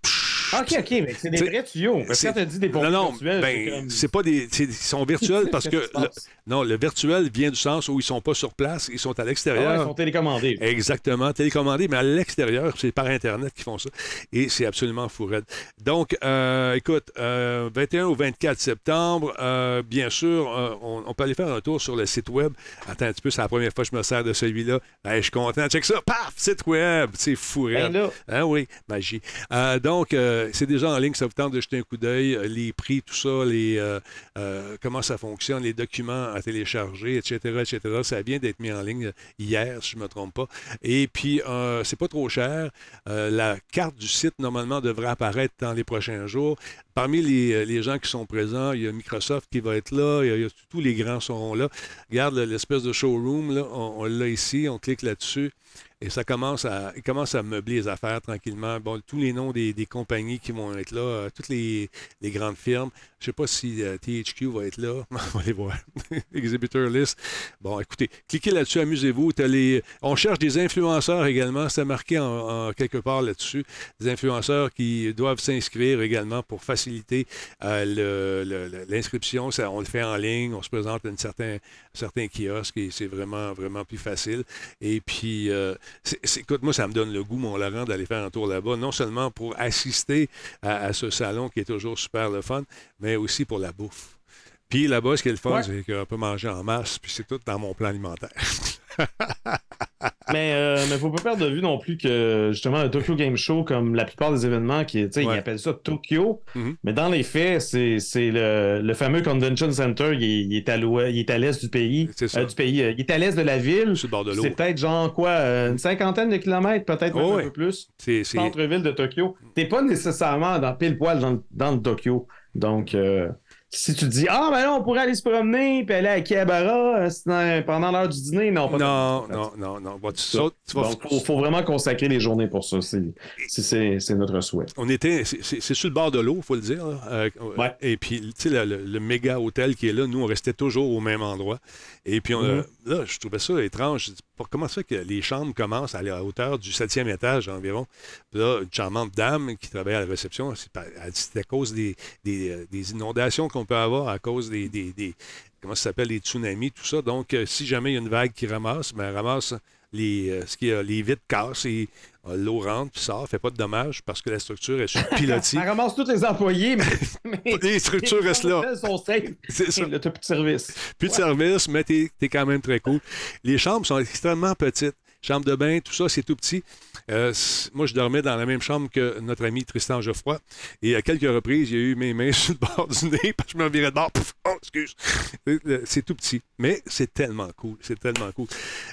Ok, ok, mais c'est des vrais tuyaux. Quand t'as dit des pompiers non, non, virtuels, c'est ben, comme- c'est pas des. Ils sont virtuels parce que. Le-? Non, le virtuel vient du sens où ils sont pas sur place, ils sont à Ah ouais, l'extérieur. ils sont télécommandés. Exactement, télécommandé, mais à l'extérieur, c'est par Internet qu'ils font ça. Et c'est absolument fou raide. Donc, euh, écoute, euh, 21 au 24 septembre, euh, bien sûr, euh, on, on peut aller faire un tour sur le site web. Attends un petit peu, c'est la première fois que je me sers de celui-là. Hey, je suis content. Check ça. Paf! Site web. C'est fou raide. Ben Ah oui, magie. Euh, donc, euh, c'est déjà en ligne, ça vous tente de jeter un coup d'œil, euh, les prix, tout ça, les, euh, euh, comment ça fonctionne, les documents à télécharger, etc., etc. Ça vient d'être mis en ligne euh, hier, si je ne me trompe pas. Et puis, euh, c'est pas trop cher. Euh, la carte du site, normalement, devrait apparaître dans les prochains jours. Parmi les, euh, les gens qui sont présents, il y a Microsoft qui va être là, tous les grands seront là. Regarde le- l'espèce de showroom, là, on l'a ici, on clique là-dessus. Et ça commence à, commence à meubler les affaires tranquillement. Bon, tous les noms des, des compagnies qui vont être là, euh, toutes les, les grandes firmes. Je sais pas si euh, THQ va être là. On va aller voir. Exhibitor list. Bon, écoutez, cliquez là-dessus, amusez-vous. Les- On cherche des influenceurs également. C'est marqué en, quelque part là-dessus. Des influenceurs qui doivent s'inscrire également pour faciliter euh, l'inscription. On le fait en ligne. On se présente à un certain, kiosque et c'est vraiment, vraiment plus facile. Et puis, écoute, moi, ça me donne le goût, mon Laurent, d'aller faire un tour là-bas, non seulement pour assister à, à ce salon qui est toujours super le fun, mais aussi pour la bouffe. Puis là-bas, ce qui est le fun, Ouais. c'est qu'on peut manger en masse, puis c'est tout dans mon plan alimentaire. Mais il ne faut pas perdre de vue non plus que justement le Tokyo Game Show, comme la plupart des événements, qui, Ouais. ils appellent ça Tokyo, Mhm. mais dans les faits, c'est c'est le, le fameux Convention Center, il est, il est à l'ouest, il est à l'est du pays. Euh, du pays. euh, il est à l'est de la ville. C'est peut-être genre quoi, euh, une cinquantaine de kilomètres, peut-être Oh, un ouais. peu plus. Centre-ville de Tokyo. T'es pas nécessairement dans pile poil dans, le- dans le Tokyo. Donc, euh, si tu dis, ah, ben là, on pourrait aller se promener, puis aller à Akihabara euh, dans- pendant l'heure du dîner, non, pas Non, non, non, non. Bon, tu sautes, tu vas- Donc, faut, faut vraiment consacrer les journées pour ça. C'est notre souhait. On était, c'est- sur le bord de l'eau, il faut le dire. Euh, Ouais. Et puis, tu sais, le, le- le méga hôtel qui est là, nous, on restait toujours au même endroit. Et puis, on Mhm. là, je trouvais ça étrange. Comment ça que les chambres commencent à la hauteur du septième étage environ? Puis là, une charmante dame qui travaillait à la réception, c'est à cause euh, des inondations qu'on peut avoir, à cause des, des- s'appelle, les tsunamis, tout ça. Donc, euh, si jamais il y a une vague qui ramasse, ben, elle ramasse les, euh, ce qui les vitres cassent et euh, l'eau rentre puis sort, fait pas de dommages parce que la structure est sur pilotis. Ça ramasse tous les employés, mais, mais Les structures restent là. Sont safe. C'est ça. Là, plus de service. Plus de service, mais t'es es quand même très cool. Les chambres sont extrêmement petites. Chambre de bain, tout ça, c'est tout petit. Euh, moi, je dormais dans la même chambre que notre ami Tristan Geoffroy. Et à quelques reprises, il y a eu mes mains sur le bord du nez, parce je me virais de bord. Pouf! oh, excuse. C'est- C'est tout petit. Mais c'est tellement cool. C'est tellement cool.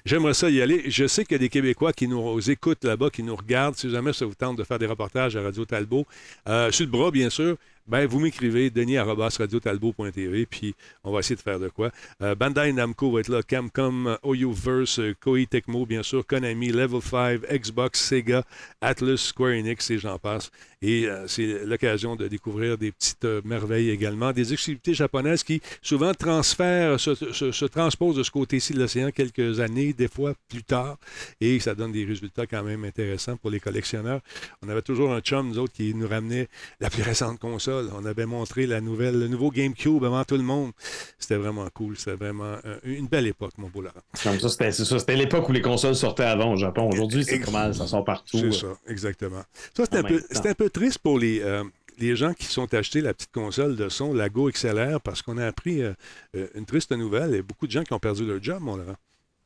J'aimerais ça y aller. Je sais qu'il y a des Québécois qui nous écoutent là-bas, qui nous regardent. Si jamais ça vous tente de faire des reportages à Radio Talbot, euh, sur le bras, bien sûr, ben, vous m'écrivez, denis.radiotalbot.tv, puis on va essayer de faire de quoi. Euh, Bandai Namco va être là, Camcom, OUverse, Koei Tecmo, bien sûr, Konami, Level 5, Xbox, Sega, Atlus, Square Enix et j'en passe. Et euh, c'est l'occasion de découvrir des petites euh, merveilles également, des exclusivités japonaises qui souvent transfèrent, se, se- se transposent de ce côté-ci de l'océan quelques années, des fois plus tard, et ça donne des résultats quand même intéressants pour les collectionneurs. On avait toujours un chum, nous autres, qui nous ramenait la plus récente console. On avait montré la nouvelle, le nouveau GameCube avant tout le monde. C'était vraiment cool. C'était vraiment euh, une belle époque, mon beau Laurent. Comme ça, c'était c'est ça. C'était l'époque où les consoles sortaient avant au Japon. Aujourd'hui, c'est mal, ça sort partout. C'est ça, exactement. Ça, un, peu, un triste pour les, euh, les gens qui sont achetés la petite console de son, la Go XLR, parce qu'on a appris euh, euh, une triste nouvelle et beaucoup de gens qui ont perdu leur job, mon Laurent.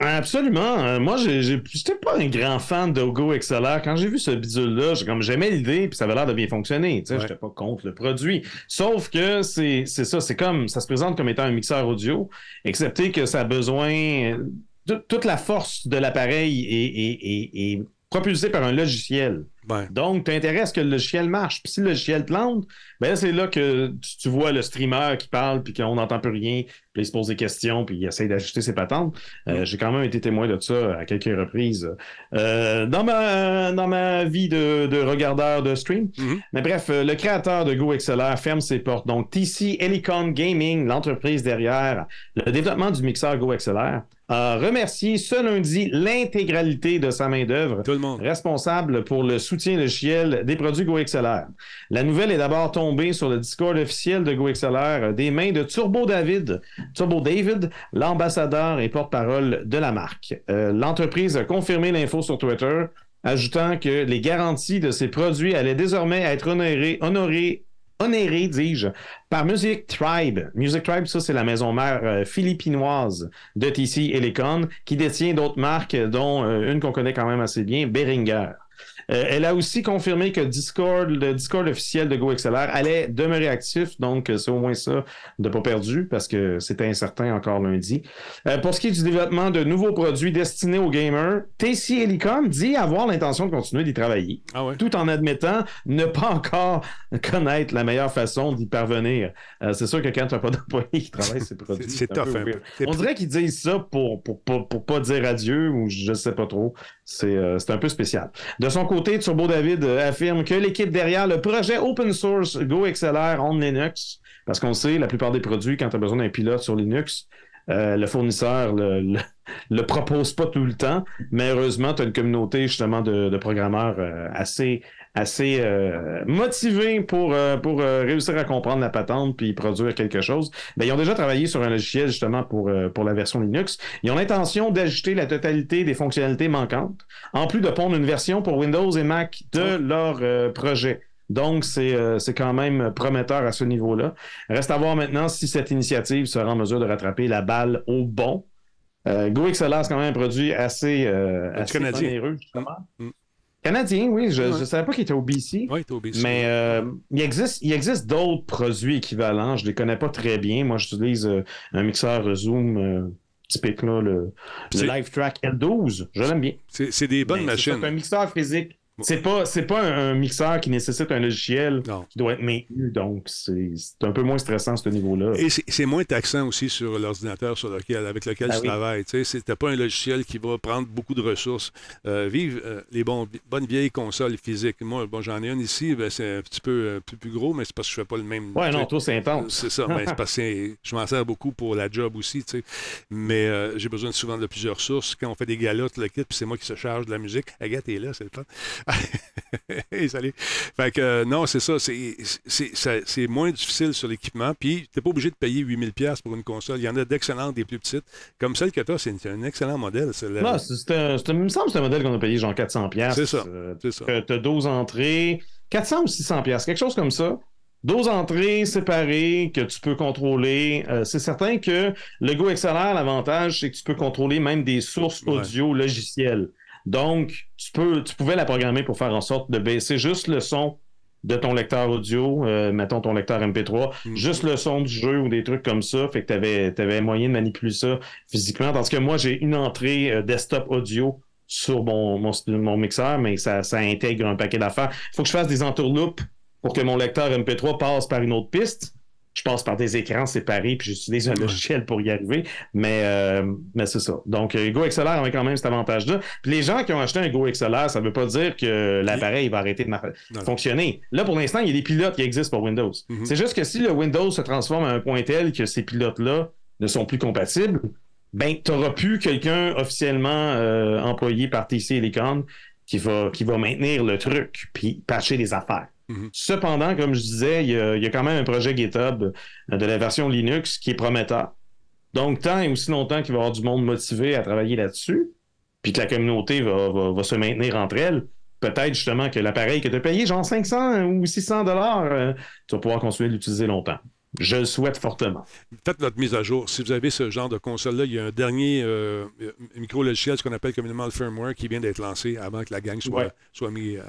Absolument. Euh, moi, j'étais pas un grand fan de Go XLR. Quand j'ai vu ce bidule-là, j'ai comme j'aimais l'idée, puis ça avait l'air de bien fonctionner. Tu sais, Ouais. j'étais pas contre le produit. Sauf que c'est, c'est ça, c'est comme ça se présente comme étant un mixeur audio, excepté que ça a besoin de- toute la force de l'appareil est, est- est- est propulsée par un logiciel. Ben, Donc, ce que le logiciel marche. Puis si le logiciel plante, ben c'est là que tu, tu vois le streamer qui parle, puis qu'on n'entend plus rien, puis il se pose des questions, puis il essaie d'ajuster ses patentes. Euh, J'ai quand même été témoin de ça à quelques reprises euh, dans, ma, dans ma vie de, de regardeur de stream. Mhm. Mais bref, euh, le créateur de Go XLR ferme ses portes. Donc, TC Helicon Gaming, l'entreprise derrière le développement du mixeur Go XLR, a remercié ce lundi l'intégralité de sa main-d'œuvre responsable pour le soutien logiciel des produits GoXLR. La nouvelle est d'abord tombée sur le Discord officiel de GoXLR euh, des mains de Turbo David, Turbo David, l'ambassadeur et porte-parole de la marque. Euh, L'entreprise a confirmé l'info sur Twitter, ajoutant que les garanties de ses produits allaient désormais être honorées, honorées onéré, dis-je, par Music Tribe. Music Tribe, ça, c'est la maison mère euh, philippinoise de TC Helicon, qui détient d'autres marques, dont une qu'on connaît quand même assez bien, Behringer. Euh, elle a aussi confirmé que Discord, le Discord officiel de GoXLR allait demeurer actif, donc c'est au moins ça de pas perdu parce que c'était incertain encore lundi. Euh, pour ce qui est du développement de nouveaux produits destinés aux gamers, TC Helicom dit avoir l'intention de continuer d'y travailler, Ah ouais? tout en admettant ne pas encore connaître la meilleure façon d'y parvenir. Euh, c'est sûr que quand tu n'as pas d'employé qui travaille ces produits, C'est- tough peu. C'est On dirait qu'ils disent ça pour, pour, pour, pour pas dire adieu ou je sais pas trop. C'est c'est un peu spécial. De son côté, Turbo David euh, affirme que l'équipe derrière le projet open source GoXLR on Linux, parce qu'on sait, la plupart des produits, quand tu as besoin d'un pilote sur Linux, euh, le fournisseur le, le, propose pas tout le temps, mais heureusement, tu as une communauté justement de, de programmeurs euh, assez, assez euh, motivés pour, euh, pour euh, réussir à comprendre la patente puis produire quelque chose. Ben, ils ont déjà travaillé sur un logiciel justement pour, pour la version Linux. Ils ont l'intention d'ajouter la totalité des fonctionnalités manquantes, en plus de pondre une version pour Windows et Mac de leur projet. Donc, c'est euh, quand même prometteur à ce niveau-là. Reste à voir maintenant si cette initiative sera en mesure de rattraper la balle au bon. Euh, GoXLR, c'est quand même un produit assez, euh, assez Canadien. onéreux, justement. Mm. Canadien, oui. Je ne Ouais. savais pas qu'il était au BC. Oui, t'es obéi. Mais euh, il existe, il existe d'autres produits équivalents. Je les connais pas très bien. Moi, j'utilise euh, un mixeur Zoom euh, typique, là, le, le Live Track L12. Je l'aime bien. C'est des bonnes Mais machines. C'est un mixeur physique. C'est pas, c'est pas un, mixeur qui nécessite un logiciel Non. qui doit être maintenu. Donc, c'est un peu moins stressant à ce niveau-là. Et c'est moins taxant aussi sur l'ordinateur sur lequel, avec lequel tu oui. travailles. Tu sais, c'était pas un logiciel qui va prendre beaucoup de ressources. Euh, vive euh, les bons, bonnes vieilles consoles physiques. Moi, bon, j'en ai une ici, ben, c'est un petit peu euh, plus, plus gros, mais c'est parce que je fais pas le même. Ouais, non, toi, c'est intense. C'est ça. Ben, c'est parce que je m'en sers beaucoup pour la job aussi, tu sais. Mais j'ai besoin souvent de plusieurs sources. Quand on fait des galottes, le kit, puis c'est moi qui se charge de la musique. Agathe est là, c'est le fun. salut. Fait que euh, non, c'est ça. C'est, moins difficile sur l'équipement. Puis, tu n'es pas obligé de payer 8000$ pour une console. Il y en a d'excellentes, des plus petites. Comme celle que tu as, c'est, un excellent modèle. Non, c'est un, il me semble que c'est un modèle qu'on a payé genre 400 pièces. C'est ça, ça. Tu as 12 entrées, 400 ou 600 pièces, quelque chose comme ça. 12 entrées séparées que tu peux contrôler. Euh, c'est certain que le Go XLR, l'avantage, c'est que tu peux contrôler même des sources Ouais. audio logicielles. Donc, tu, peux, tu pouvais la programmer pour faire en sorte de baisser juste le son de ton lecteur audio, euh, mettons ton lecteur MP3, Mm. juste le son du jeu ou des trucs comme ça, fait que tu avais, moyen de manipuler ça physiquement. Tandis que moi, j'ai une entrée euh, desktop audio sur mon, mon, mon mixeur, mais ça, ça intègre un paquet d'affaires. Il faut que je fasse des entourloupes pour que mon lecteur MP3 passe par une autre piste. Je passe par des écrans séparés, puis j'utilise un logiciel pour y arriver. Mais, euh, mais c'est ça. Donc, euh, Go XLR avait quand même cet avantage-là. Puis les gens qui ont acheté un Go XLR, ça ne veut pas dire que l'appareil va arrêter de Non. fonctionner. Là, pour l'instant, il y a des pilotes qui existent pour Windows. Mhm. C'est juste que si le Windows se transforme à un point tel que ces pilotes-là ne sont plus compatibles, ben, tu n'auras plus quelqu'un officiellement euh, employé par TC Helicon qui va, qui va maintenir le truc puis patcher les affaires. Mhm. Cependant, comme je disais, il y, a, il y a quand même un projet GitHub euh, de la version Linux qui est prometteur. Donc, tant et aussi longtemps qu'il va y avoir du monde motivé à travailler là-dessus, puis que la communauté va, va- va se maintenir entre elles, peut-être justement que l'appareil que tu as payé genre 500 ou 600 dollars, euh, tu vas pouvoir continuer de l'utiliser longtemps. Je le souhaite fortement. Faites notre mise à jour. Si vous avez ce genre de console-là, il y a un dernier euh, micro-logiciel, ce qu'on appelle communément le firmware, qui vient d'être lancé avant que la gang soit, Ouais. soit mis euh,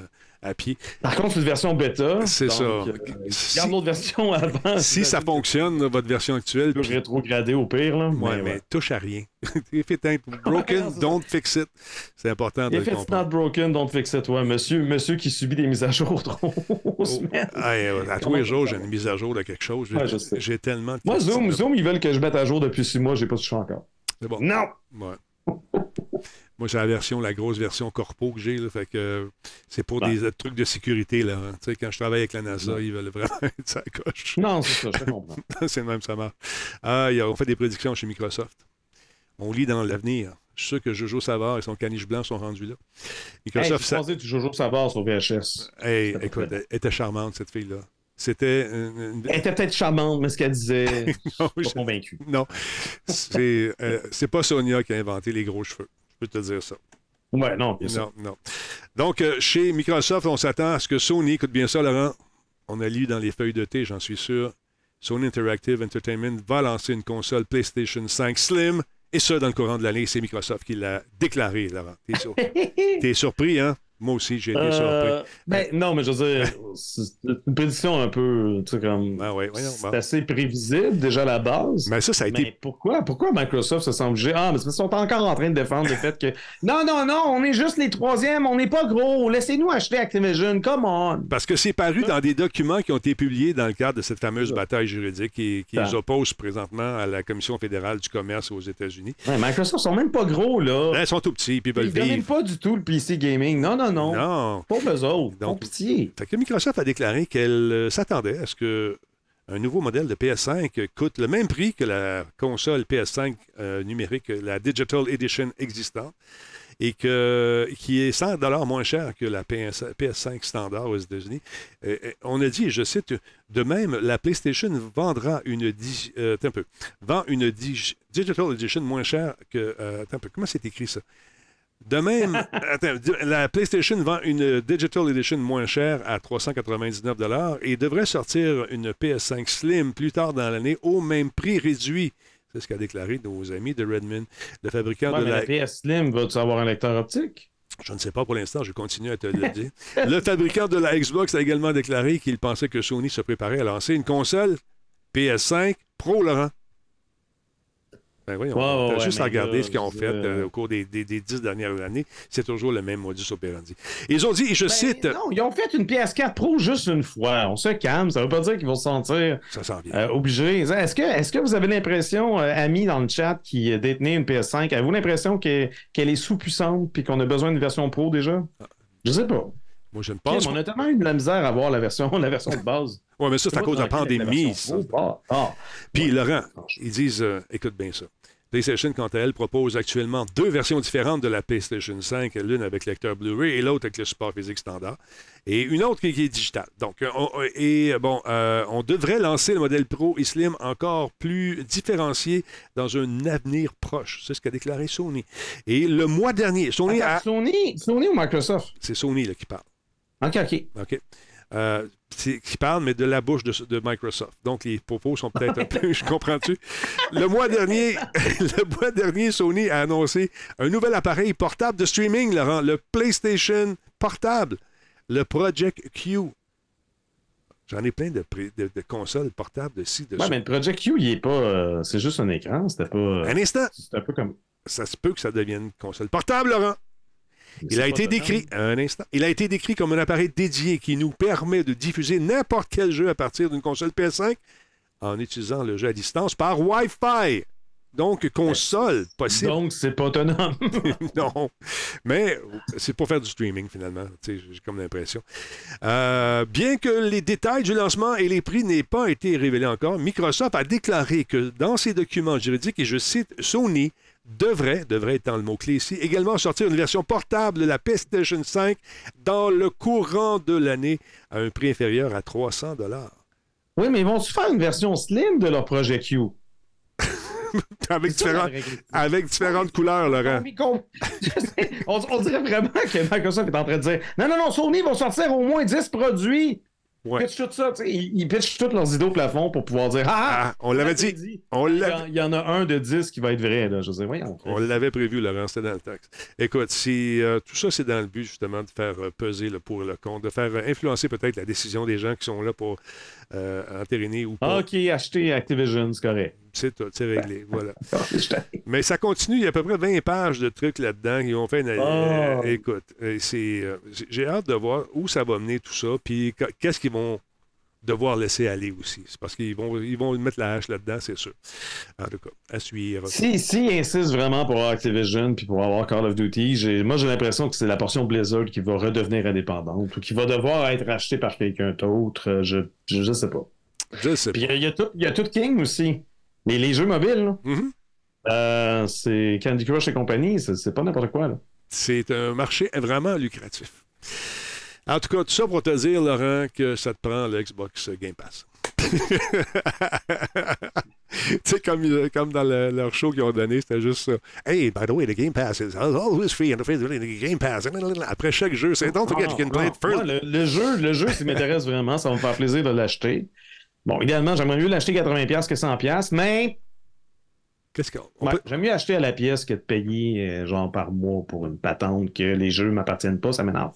à pied. Par contre, c'est une version bêta. C'est ça. euh, Si- Garde l'autre version avant. Si ça fonctionne, votre version actuelle, peut rétrograder au pire. Là, Ouais, mais, mais ouais. touche à rien. If it ain't broken, don't fix it. C'est important de If le it's not comprendre. broken, don't fix it. Ouais, monsieur, monsieur qui subit des mises à jour trop aux semaines. Hey, euh, à tous les jours, j'ai une mise à jour de quelque chose. J'ai Ouais, tellement Moi, Zoom, Zoom, ils veulent que je mette à jour depuis six mois, j'ai pas touché encore. C'est bon. Non! Ouais. Moi, c'est la version, la grosse version corpo que j'ai. Fait que euh, c'est pour Ouais. des euh, trucs de sécurité. Là, hein. Tu sais, Quand je travaille avec la NASA, ils veulent vraiment être sa coche. Non, c'est ça, je comprends. c'est le même, ça marche. Ah, on fait des prédictions chez Microsoft. On lit dans l'avenir. Je suis sûr que Jojo Savard et son caniche blanc sont rendus là. hey, Microsoft, je ça- tu Jojo Savard sur VHS. Hey, écoute, elle était charmante, cette fille-là. C'était une- Elle était peut-être charmante, mais ce qu'elle disait, je suis Non, pas je- convaincu. Non, c'est euh, c'est pas Sonia qui a inventé les gros cheveux. Je peux te dire ça. Ouais, non, bien sûr. Non, non. Donc, euh, chez Microsoft, on s'attend à ce que Sony, écoute bien ça, Laurent, on a lu dans les feuilles de thé, j'en suis sûr, Sony Interactive Entertainment va lancer une console PlayStation 5 Slim, et ça dans le courant de l'année. C'est Microsoft qui l'a déclaré, Laurent. T'es, sur- t'es surpris, hein? Moi aussi, j'ai été Euh, surpris. ben, non, mais je veux dire, c'est une prédiction un peu, tu sais, comme. Ah ouais, voyons, c'est bon. assez prévisible déjà à la base. Mais ça, ça a été Mais pourquoi, pourquoi Microsoft se sent obligé? Ah, mais qu'ils sont encore en train de défendre le fait que non, non, non, on est juste les troisièmes, on n'est pas gros, laissez-nous acheter Activision, come on! Parce que c'est paru dans des documents qui ont été publiés dans le cadre de cette fameuse bataille juridique qui, qui les oppose présentement à la Commission fédérale du commerce aux États-Unis. Ouais, Microsoft sont même pas gros, là. Là, ils sont tout petits, puis ils veulent Ils pas du tout le PC gaming. Non, non, non. Non. Pour eux autres. Donc- pitié. Fait que Microsoft a déclaré qu'elle euh, s'attendait à ce que un nouveau modèle de PS5 coûte le même prix que la console PS5 euh, numérique, la Digital Edition existante, et que, qui est 100 moins cher que la PS, PS5 standard aux États-Unis. Euh, on a dit, je cite, de même, la PlayStation vendra une, euh, un peu, vend une dig- Digital Edition moins chère que... attends un peu, comment c'est écrit ça? De même, attends, la PlayStation vend une Digital Edition moins chère à 399 et devrait sortir une PS5 Slim plus tard dans l'année au même prix réduit. C'est ce qu'a déclaré nos amis de Redmond, le fabricant Ouais, de mais la... la PS Slim, va-tu avoir un lecteur optique? Je ne sais pas pour l'instant, je continue à te le dire. Le fabricant de la Xbox a également déclaré qu'il pensait que Sony se préparait à lancer une console PS5 Pro, Laurent. Ben ouais, t'as ouais, juste à regarder là, ce qu'ils ont je- fait euh, au cours des, des- des dix dernières années. C'est toujours le même modus operandi. Ils ont dit, et je Ben, cite, Non, ils ont fait une PS4 Pro juste une fois. On se calme. Ça veut pas dire qu'ils vont se sentir ça euh, obligés. Est-ce que, vous avez l'impression, euh, amis dans le chat qui détenez une PS5, avez-vous l'impression que- qu'elle est sous-puissante puis qu'on a besoin d'une version Pro déjà? Je sais pas. Moi, je ne pense on pas. a tellement eu de la misère à avoir la version, la version de base. Ouais, mais ça, c'est à cause de la pandémie. Ah, ah. Puis, Ouais. Laurent, ils disent, euh, écoute bien ça. PlayStation, quant à elle, propose actuellement deux versions différentes de la PlayStation 5, l'une avec lecteur Blu-ray et l'autre avec le support physique standard, et une autre qui, qui est digitale. Donc, euh, on, et euh, bon, euh, on devrait lancer le modèle Pro et Slim encore plus différencié dans un avenir proche. C'est ce qu'a déclaré Sony. Et le mois dernier, Sony Attends, a... Sony, Sony ou Microsoft? C'est Sony là, qui parle. OK, OK. OK? Euh, qui parle, mais de la bouche de, de Microsoft. Donc, les propos sont peut-être un peu. Je comprends-tu? Le mois dernier, le mois dernier, Sony a annoncé un nouvel appareil portable de streaming, Laurent, le PlayStation portable, le Project Q. J'en ai plein de, pré- de- de consoles portables de ci, de Ouais, mais le Project Q, il est pas. euh, c'est juste un écran. C'était pas. euh, Un instant, C'est un peu comme. ça se peut que ça devienne une console portable, Laurent. Il a été décrit, un instant, il a été décrit comme un appareil dédié qui nous permet de diffuser n'importe quel jeu à partir d'une console PS5 en utilisant le jeu à distance par Wi-Fi. Donc, console possible. Donc, c'est pas autonome. non. Mais c'est pour faire du streaming, finalement. J'ai comme l'impression. Euh, bien que les détails du lancement et les prix n'aient pas été révélés encore, Microsoft a déclaré que dans ses documents juridiques, et je cite, Sony devrait, devrait étant le mot-clé ici, également sortir une version portable de la PlayStation 5 dans le courant de l'année à un prix inférieur à 300 oui, mais ils vont-tu faire une version slim de leur Project Q? avec, différents- avec différentes couleurs, Laurent. On dirait vraiment que Microsoft est en train de dire Non, non, non, Sony va sortir au moins 10 produits. Ouais. Pitch tout ça, ils, ils pitchent tous leurs idées au plafond pour pouvoir dire Ah, Ah, on l'avait c'est dit. On Il y, l'avait en, il y en a un de 10 qui va être vrai. Là. Je sais, voyons. On l'avait prévu, Laurent, c'était dans le texte. Écoute, si, euh, tout ça, c'est dans le but, justement, de faire euh, peser le pour et le contre, de faire euh, influencer peut-être la décision des gens qui sont là pour euh, ou pas. Ok, acheter Activision, c'est correct. C'est tout, c'est réglé, voilà. T'en- Mais ça continue, il y a à peu près 20 pages de trucs là-dedans qui ont fait une... Oh. écoute, euh, c'est, euh, j'ai- hâte de voir où ça va mener tout ça, puis qu- qu'est-ce qu'ils vont devoir laisser aller aussi. C'est parce qu'ils vont, ils vont mettre la hache là-dedans, c'est sûr. En tout cas, à suivre. Si, si ils insistent vraiment pour avoir Activision puis pour avoir Call of Duty, j'ai- moi j'ai l'impression que c'est la portion Blizzard qui va redevenir indépendante ou qui va devoir être rachetée par quelqu'un d'autre. Euh, Je, je, je sais pas. Je sais Puis pas. il y, a- il y a tout, il y a tout King aussi. Les, les jeux mobiles, là. Euh, c'est Candy Crush et compagnie, c'est c'est pas n'importe quoi. Là. C'est un marché vraiment lucratif. En tout cas, tout ça pour te dire, Laurent, que ça te prend le Xbox Game Pass. tu sais, comme, euh, comme dans le- leur show qu'ils ont donné, c'était juste ça. Hey, by the way, the Game Pass is always free and the Game Pass. Après chaque jeu, c'est don't forget you can play it first. le, le jeu, le jeu, s'il m'intéresse vraiment, ça va me faire plaisir de l'acheter. Bon, idéalement, j'aimerais mieux l'acheter 80$ que 100$, mais Qu'est-ce qu'on on ouais, peut- j'aime mieux acheter à la pièce que de payer euh, genre par mois pour une patente que les jeux m'appartiennent pas, ça m'énerve.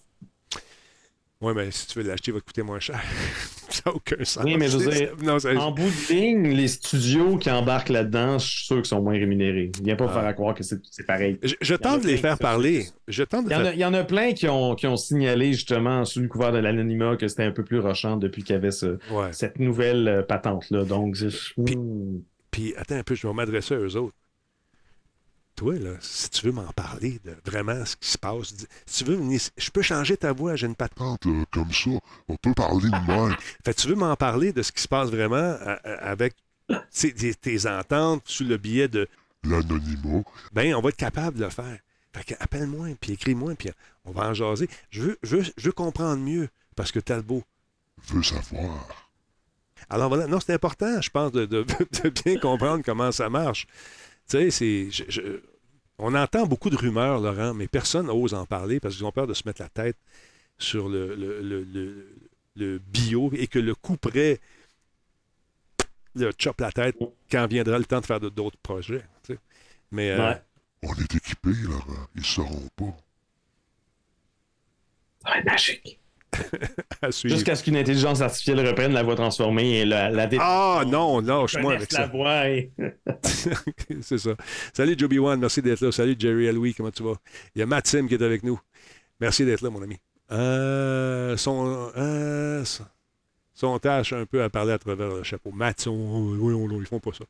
Oui, mais si tu veux l'acheter, il va te coûter moins cher. ça n'a aucun sens. Oui, mais je veux dire, Non, ça- En bout de ligne, les studios qui embarquent là-dedans, je suis sûr qu'ils sont moins rémunérés. Viens pas Ah. faire à croire que c'est c'est pareil. Je, je tente de les faire parler. font- Je tente de Il y, en a, il y en a plein qui ont, qui ont signalé justement sous le couvert de l'anonymat que c'était un peu plus rochant depuis qu'il y avait ce- Ouais. cette nouvelle euh, patente-là. Donc, je- Puis-. Puis, attends un peu, je vais m'adresser à eux autres. Toi, là, si tu veux m'en parler de vraiment ce qui se passe, dis- si tu veux, venir- je peux changer ta voix, j'ai une patente. Euh, comme ça, on peut parler de même. Fait tu veux m'en parler de ce qui se passe vraiment à- à- avec tes, tes ententes sous le biais de L'anonymat, ben on va être capable de le faire. Fait que appelle-moi, puis écris-moi, puis on va en jaser. Je veux, je veux, je veux comprendre mieux parce que Talbot. veut savoir. Alors voilà, non, c'est important, je pense, de, de- de bien comprendre comment ça marche. Tu sais, c'est. je- je- on entend beaucoup de rumeurs, Laurent, mais personne n'ose en parler parce qu'ils ont peur de se mettre la tête sur le, le, le- le- le bio et que le coup près le chop la tête quand viendra le temps de faire de- d'autres projets. tu sais. Mais euh, Ouais. On est équipés, Laurent. Ils sauront pas. Ça va être magique. Jusqu'à ce qu'une intelligence artificielle reprenne la voix transformée et la, la Ah non, lâche-moi avec la ça. voix et- c'est ça. Salut Joby One, merci d'être là. Salut Jerry Louis, comment tu vas? Il y a Matt Sim qui est avec nous. Merci d'être là, mon ami. Euh, son, euh, son- son tâche un peu à parler à travers le chapeau. Matt, oui, ils font pas ça.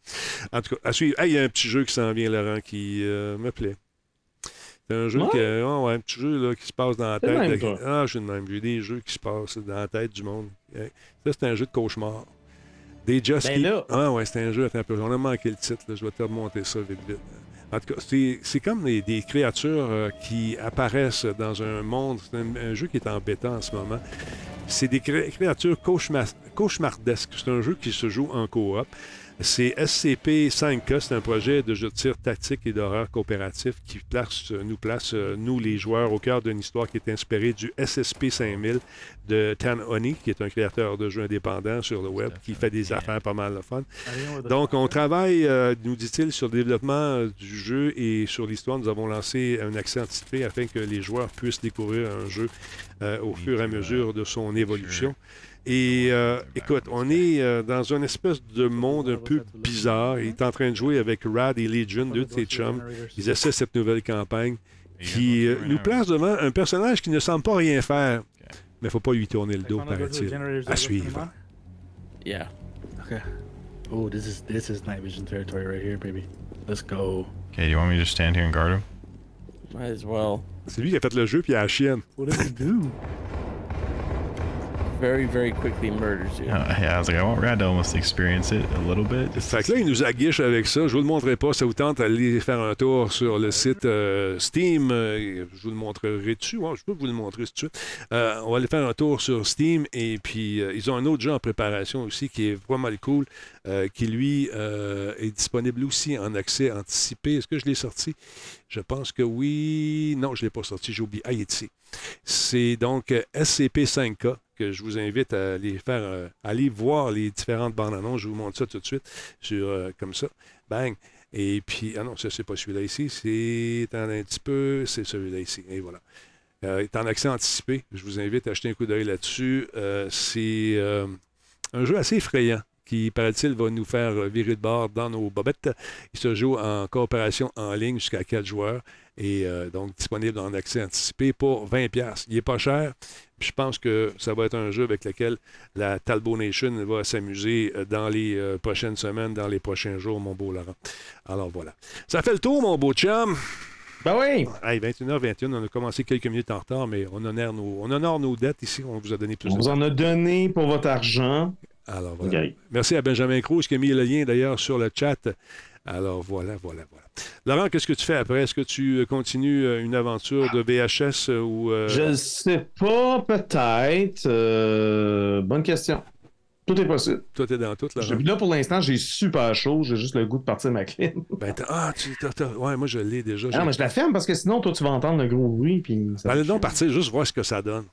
En tout cas, à suivre. Hey, il y a un petit jeu qui s'en vient, Laurent, qui euh, me plaît. C'est un jeu Ouais? qui, ah ouais, un petit jeu là, qui se passe dans la tête. même, de- toi. ah, je suis de même. J'ai des jeux qui se passent dans la tête du monde. Ça, c'est un jeu de cauchemar. Des Just Ben là. Ah ouais, c'est un jeu. Attends un peu. On a manqué le titre. là. Je vais te remonter ça vite, vite. En tout cas, c'est comme des, des créatures euh, qui apparaissent dans un monde. C'est un, un jeu qui est en bêta en ce moment. C'est des cré- créatures cauchemar- cauchemardesques. C'est un jeu qui se joue en coop. C'est SCP-5K, c'est un projet de jeu de tir tactique et d'horreur coopératif qui place, euh, nous place, euh, nous les joueurs, au cœur d'une histoire qui est inspirée du SSP-5000 de Tan Honey, qui est un créateur de jeux indépendants sur le web, qui fait des affaires pas mal de fun. Donc, on travaille, euh, nous dit-il, sur le développement du jeu et sur l'histoire. Nous avons lancé un accès anticipé afin que les joueurs puissent découvrir un jeu euh, au fur et à mesure de son évolution. Et euh, écoute, on est euh, dans une espèce de monde un peu bizarre. Il est en train de jouer avec Rad et Legion, deux de ses chums. Ils essaient cette nouvelle campagne qui euh, nous place devant un personnage qui ne semble pas rien faire. Mais faut pas lui tourner le dos, paraît-il. À suivre. Yeah. Okay. Oh, this is this is night vision territory right here, baby. Let's go. Okay, do you want me to just stand here and guard him? Might as well. C'est lui qui a fait le jeu, puis il a la chienne. What does it do? Very, very quickly murders you. Uh, yeah, I was like, I want Rad to almost experience it a little bit. Fait que là, il nous aguiche avec ça. Je vous le montrerai pas. Ça vous tente d'aller faire un tour sur le site euh, Steam. Euh, je vous le montrerai dessus. Ouais, je peux vous le montrer tout de suite. Euh, on va aller faire un tour sur Steam. Et puis, euh, ils ont un autre jeu en préparation aussi qui est vraiment cool, euh, qui lui euh, est disponible aussi en accès anticipé. Est-ce que je l'ai sorti? Je pense que oui. Non, je ne l'ai pas sorti. J'ai oublié. Ah, il est ici. C'est donc euh, SCP-5K que je vous invite à aller faire, euh, aller voir les différentes bandes annonces. Je vous montre ça tout de suite sur euh, comme ça. Bang. Et puis, ah non, ça, c'est pas celui-là ici. C'est un petit peu, c'est celui-là ici. Et voilà. Euh, est en accès anticipé. Je vous invite à jeter un coup d'œil là-dessus. Euh, c'est un jeu assez effrayant qui, paraît-il, va nous faire virer de bord dans nos bobettes. Il se joue en coopération en ligne jusqu'à 4 joueurs et donc disponible en accès anticipé pour 20$. Il n'est pas cher. Puis je pense que ça va être un jeu avec lequel la Talbot Nation va s'amuser euh, dans les euh, prochaines semaines, dans les prochains jours, mon beau Laurent. Alors voilà. Ça fait le tour, mon beau chum. Ben oui! Hey, 21h21, on a commencé quelques minutes en retard, mais on honore nos, on honore nos dettes ici. On vous a donné plus On de vous en a donné pour votre argent. Alors voilà. Merci à Benjamin Cruz qui a mis le lien d'ailleurs sur le chat. Alors voilà, voilà, voilà. Laurent, qu'est-ce que tu fais après? Est-ce que tu euh, continues euh, une aventure de VHS euh, ou. euh, Je ne sais pas, peut-être. Euh, bonne question. Tout est possible. Toi, t'es dans tout? Je- Là, pour l'instant, j'ai super chaud. J'ai juste le goût de partir ma clim. Ben, t'as- ah, tu. ouais, moi, je l'ai déjà. Ah, non, mais je la ferme parce que sinon, toi, tu vas entendre le gros bruit. Puis ça Allez donc partir, juste voir ce que ça donne.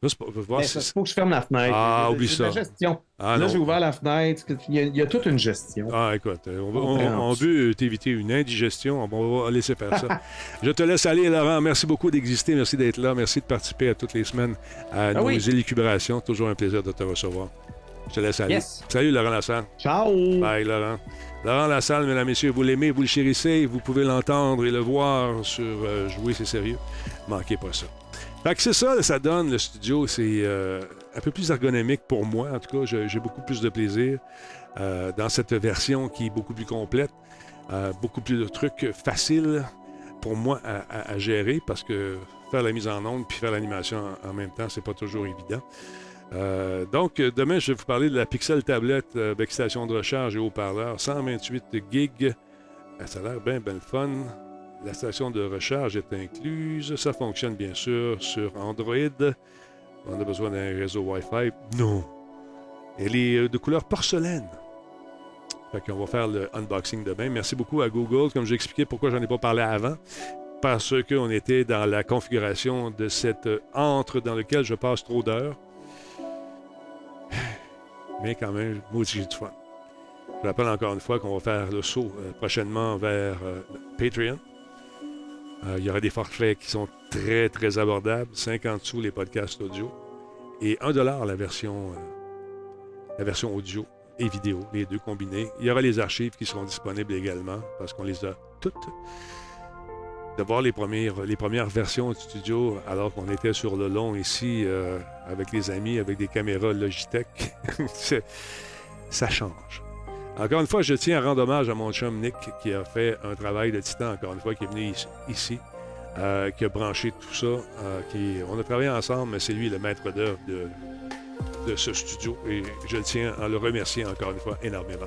Voir si ça, faut que je ferme la fenêtre. Ah, oublie de la ça. gestion. Ah, là, j'ai ouvert la fenêtre. Il y, a, il y a toute une gestion. Ah, écoute, euh, on, veut t'éviter une indigestion. On va laisser faire ça. Je te laisse aller, Laurent. Merci beaucoup d'exister. Merci d'être là. Merci de participer à toutes les semaines à nos Ah oui. élucubrations. Toujours un plaisir de te recevoir. Je te laisse aller. Yes. Salut, Laurent Lassalle. Ciao! Bye, Laurent. Laurent Lassalle, mesdames, messieurs, vous l'aimez, vous le chérissez. Vous pouvez l'entendre et le voir sur euh, Jouer, c'est sérieux. Manquez pas ça. Fait que c'est ça, ça donne le studio. C'est euh, un peu plus ergonomique pour moi. En tout cas, j'ai beaucoup plus de plaisir euh, dans cette version qui est beaucoup plus complète. Euh, beaucoup plus de trucs faciles pour moi à, gérer parce que faire la mise en onde puis faire l'animation en, même temps, c'est pas toujours évident. Donc, demain, je vais vous parler de la Pixel tablette avec station de recharge et haut-parleur, 128 gigs. Euh, Ça a l'air bien, bien fun. La station de recharge est incluse. Ça fonctionne bien sûr sur Android. On a besoin d'un réseau Wi-Fi. Non. Elle est euh, de couleur porcelaine. Fait qu'on va faire le unboxing demain. Merci beaucoup à Google. Comme j'ai expliqué pourquoi j'en ai pas parlé avant. Parce qu'on était dans la configuration de cette euh, antre dans lequel je passe trop d'heures. Mais quand même, j'ai du fun. Je rappelle encore une fois qu'on va faire le saut euh, prochainement vers Patreon. Euh, il y aura des forfaits qui sont très, très abordables. 50 sous les podcasts audio. Et 1 la version, euh, la version audio et vidéo, les deux combinés. Il y aura les archives qui seront disponibles également parce qu'on les a toutes. De voir les premières, les premières versions du studio alors qu'on était sur le long ici euh, avec les amis, avec des caméras Logitech. Ça change. Encore une fois, je tiens à rendre hommage à mon chum Nick qui a fait un travail de titan, encore une fois, qui est venu ici, euh, qui a branché tout ça. euh, qui, on a travaillé ensemble, mais c'est lui le maître d'œuvre de, ce studio et je tiens à le remercier encore une fois énormément.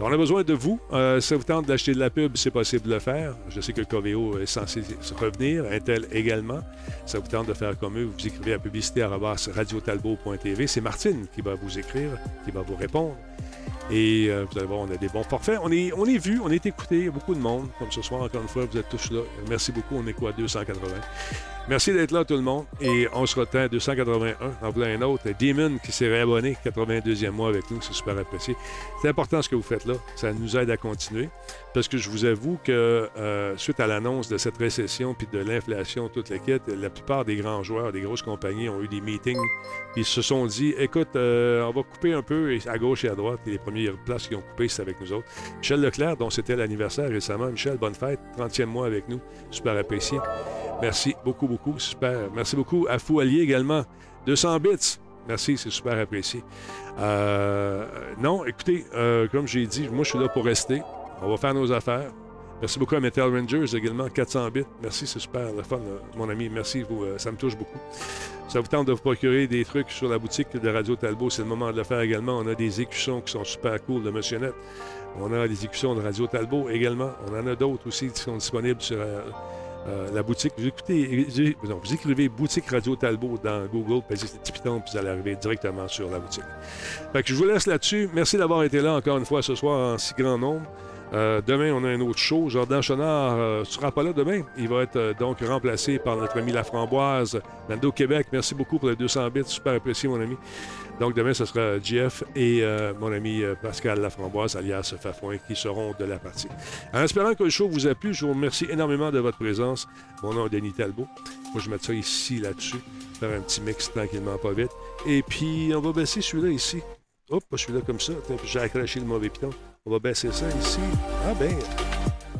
On a besoin de vous. Euh, ça vous tente d'acheter de la pub, c'est possible de le faire. Je sais que Coveo est censé revenir, Intel également. Ça vous tente de faire comme eux, vous écrivez à publicité.radiotalbo.tv. C'est Martine qui va vous écrire, qui va vous répondre. Et euh, vous allez voir, on a des bons forfaits. On est, on est vu, on est écouté. Beaucoup de monde. Comme ce soir, encore une fois, vous êtes tous là. Merci beaucoup. On est quoi, 280? Merci d'être là, tout le monde. Et on se retient à 281. En voilà un autre. Demon qui s'est réabonné, 82e mois avec nous. C'est super apprécié. C'est important ce que vous faites là. Ça nous aide à continuer. Parce que je vous avoue que euh, suite à l'annonce de cette récession puis de l'inflation, toute la quête, la plupart des grands joueurs, des grosses compagnies ont eu des meetings. Ils se sont dit écoute, euh, on va couper un peu à gauche et à droite. Premières places qui ont coupé, c'est avec nous autres. Michel Leclerc, dont c'était l'anniversaire récemment. Michel, bonne fête. 30e mois avec nous. Super apprécié. Merci beaucoup, beaucoup. Super. Merci beaucoup à Fou Allier également. 200 bits. Merci, c'est super apprécié. Euh, non, écoutez, euh, comme j'ai dit, moi, je suis là pour rester. On va faire nos affaires. Merci beaucoup à Metal Rangers également, 400 bits. Merci, c'est super le fun, euh, mon ami. Merci, vous, euh, ça me touche beaucoup. Ça vous tente de vous procurer des trucs sur la boutique de Radio Talbot, c'est le moment de le faire également. On a des écussons qui sont super cool de Monsieur Net. On a des écussons de Radio Talbot également. On en a d'autres aussi qui sont disponibles sur euh, la boutique. Vous, écoutez, vous, écrivez boutique Radio Talbot dans Google, puis puis vous allez arriver directement sur la boutique. Je vous laisse là-dessus. Merci d'avoir été là encore une fois ce soir en si grand nombre. Euh, demain, on a un autre show. Jordan Chenard ne sera pas là demain. Il va être euh, donc remplacé par notre ami Laframboise, Nando Québec. Merci beaucoup pour les 200 bits. Super apprécié, mon ami. Donc, demain, ce sera Jeff et euh, mon ami euh, Pascal Laframboise, alias Fafouin, qui seront de la partie. En espérant que le show vous a plu, je vous remercie énormément de votre présence. Mon nom est Denis Talbot. Moi, je vais mettre ça ici, là-dessus. Faire un petit mix tranquillement, pas vite. Et puis, on va baisser celui-là ici. Hop, celui-là comme ça. J'ai accroché le mauvais piton. On va baisser ça ici. Ah ben,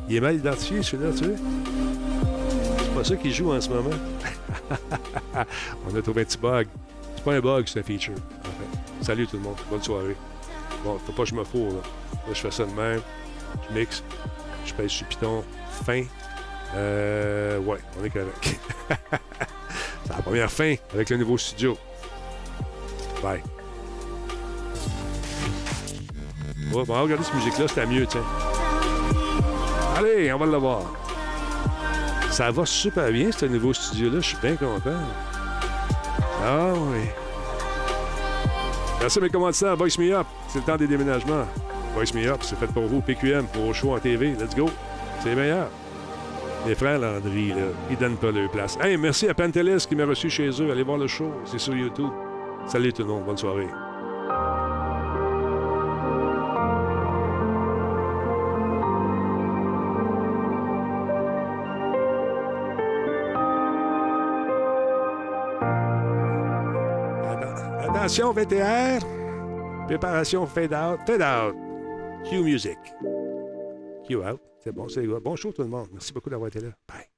il est mal identifié celui-là, tu sais. C'est pas ça qu'il joue en ce moment. On a trouvé un petit bug. C'est pas un bug, c'est un feature. en fait. Salut tout le monde. Bonne soirée. Bon, faut pas que je me fourre, là. Là, je fais ça de même. Je mixe. Je pèse sur piton. Fin. Euh, ouais, on est correct. c'est la première fin avec le nouveau studio. Bye. Bon, regardez cette musique-là, c'était mieux, tiens. Allez, on va le voir. Ça va super bien, ce nouveau studio-là. Je suis bien content. Ah oui. Merci mes commanditaires. Voice Me Up. C'est le temps des déménagements. Voice Me Up, c'est fait pour vous. PQM, pour au show en TV. Let's go. C'est les meilleurs. Les frères Landry, là, ils donnent pas leur place. Hey, merci à Pantelis qui m'a reçu chez eux. Allez voir le show, c'est sur YouTube. Salut tout le monde, bonne soirée. Attention, VTR. Préparation fade out. Fade out. Cue music. Cue out. C'est bon, c'est bon show tout le monde. Merci beaucoup d'avoir été là. Bye.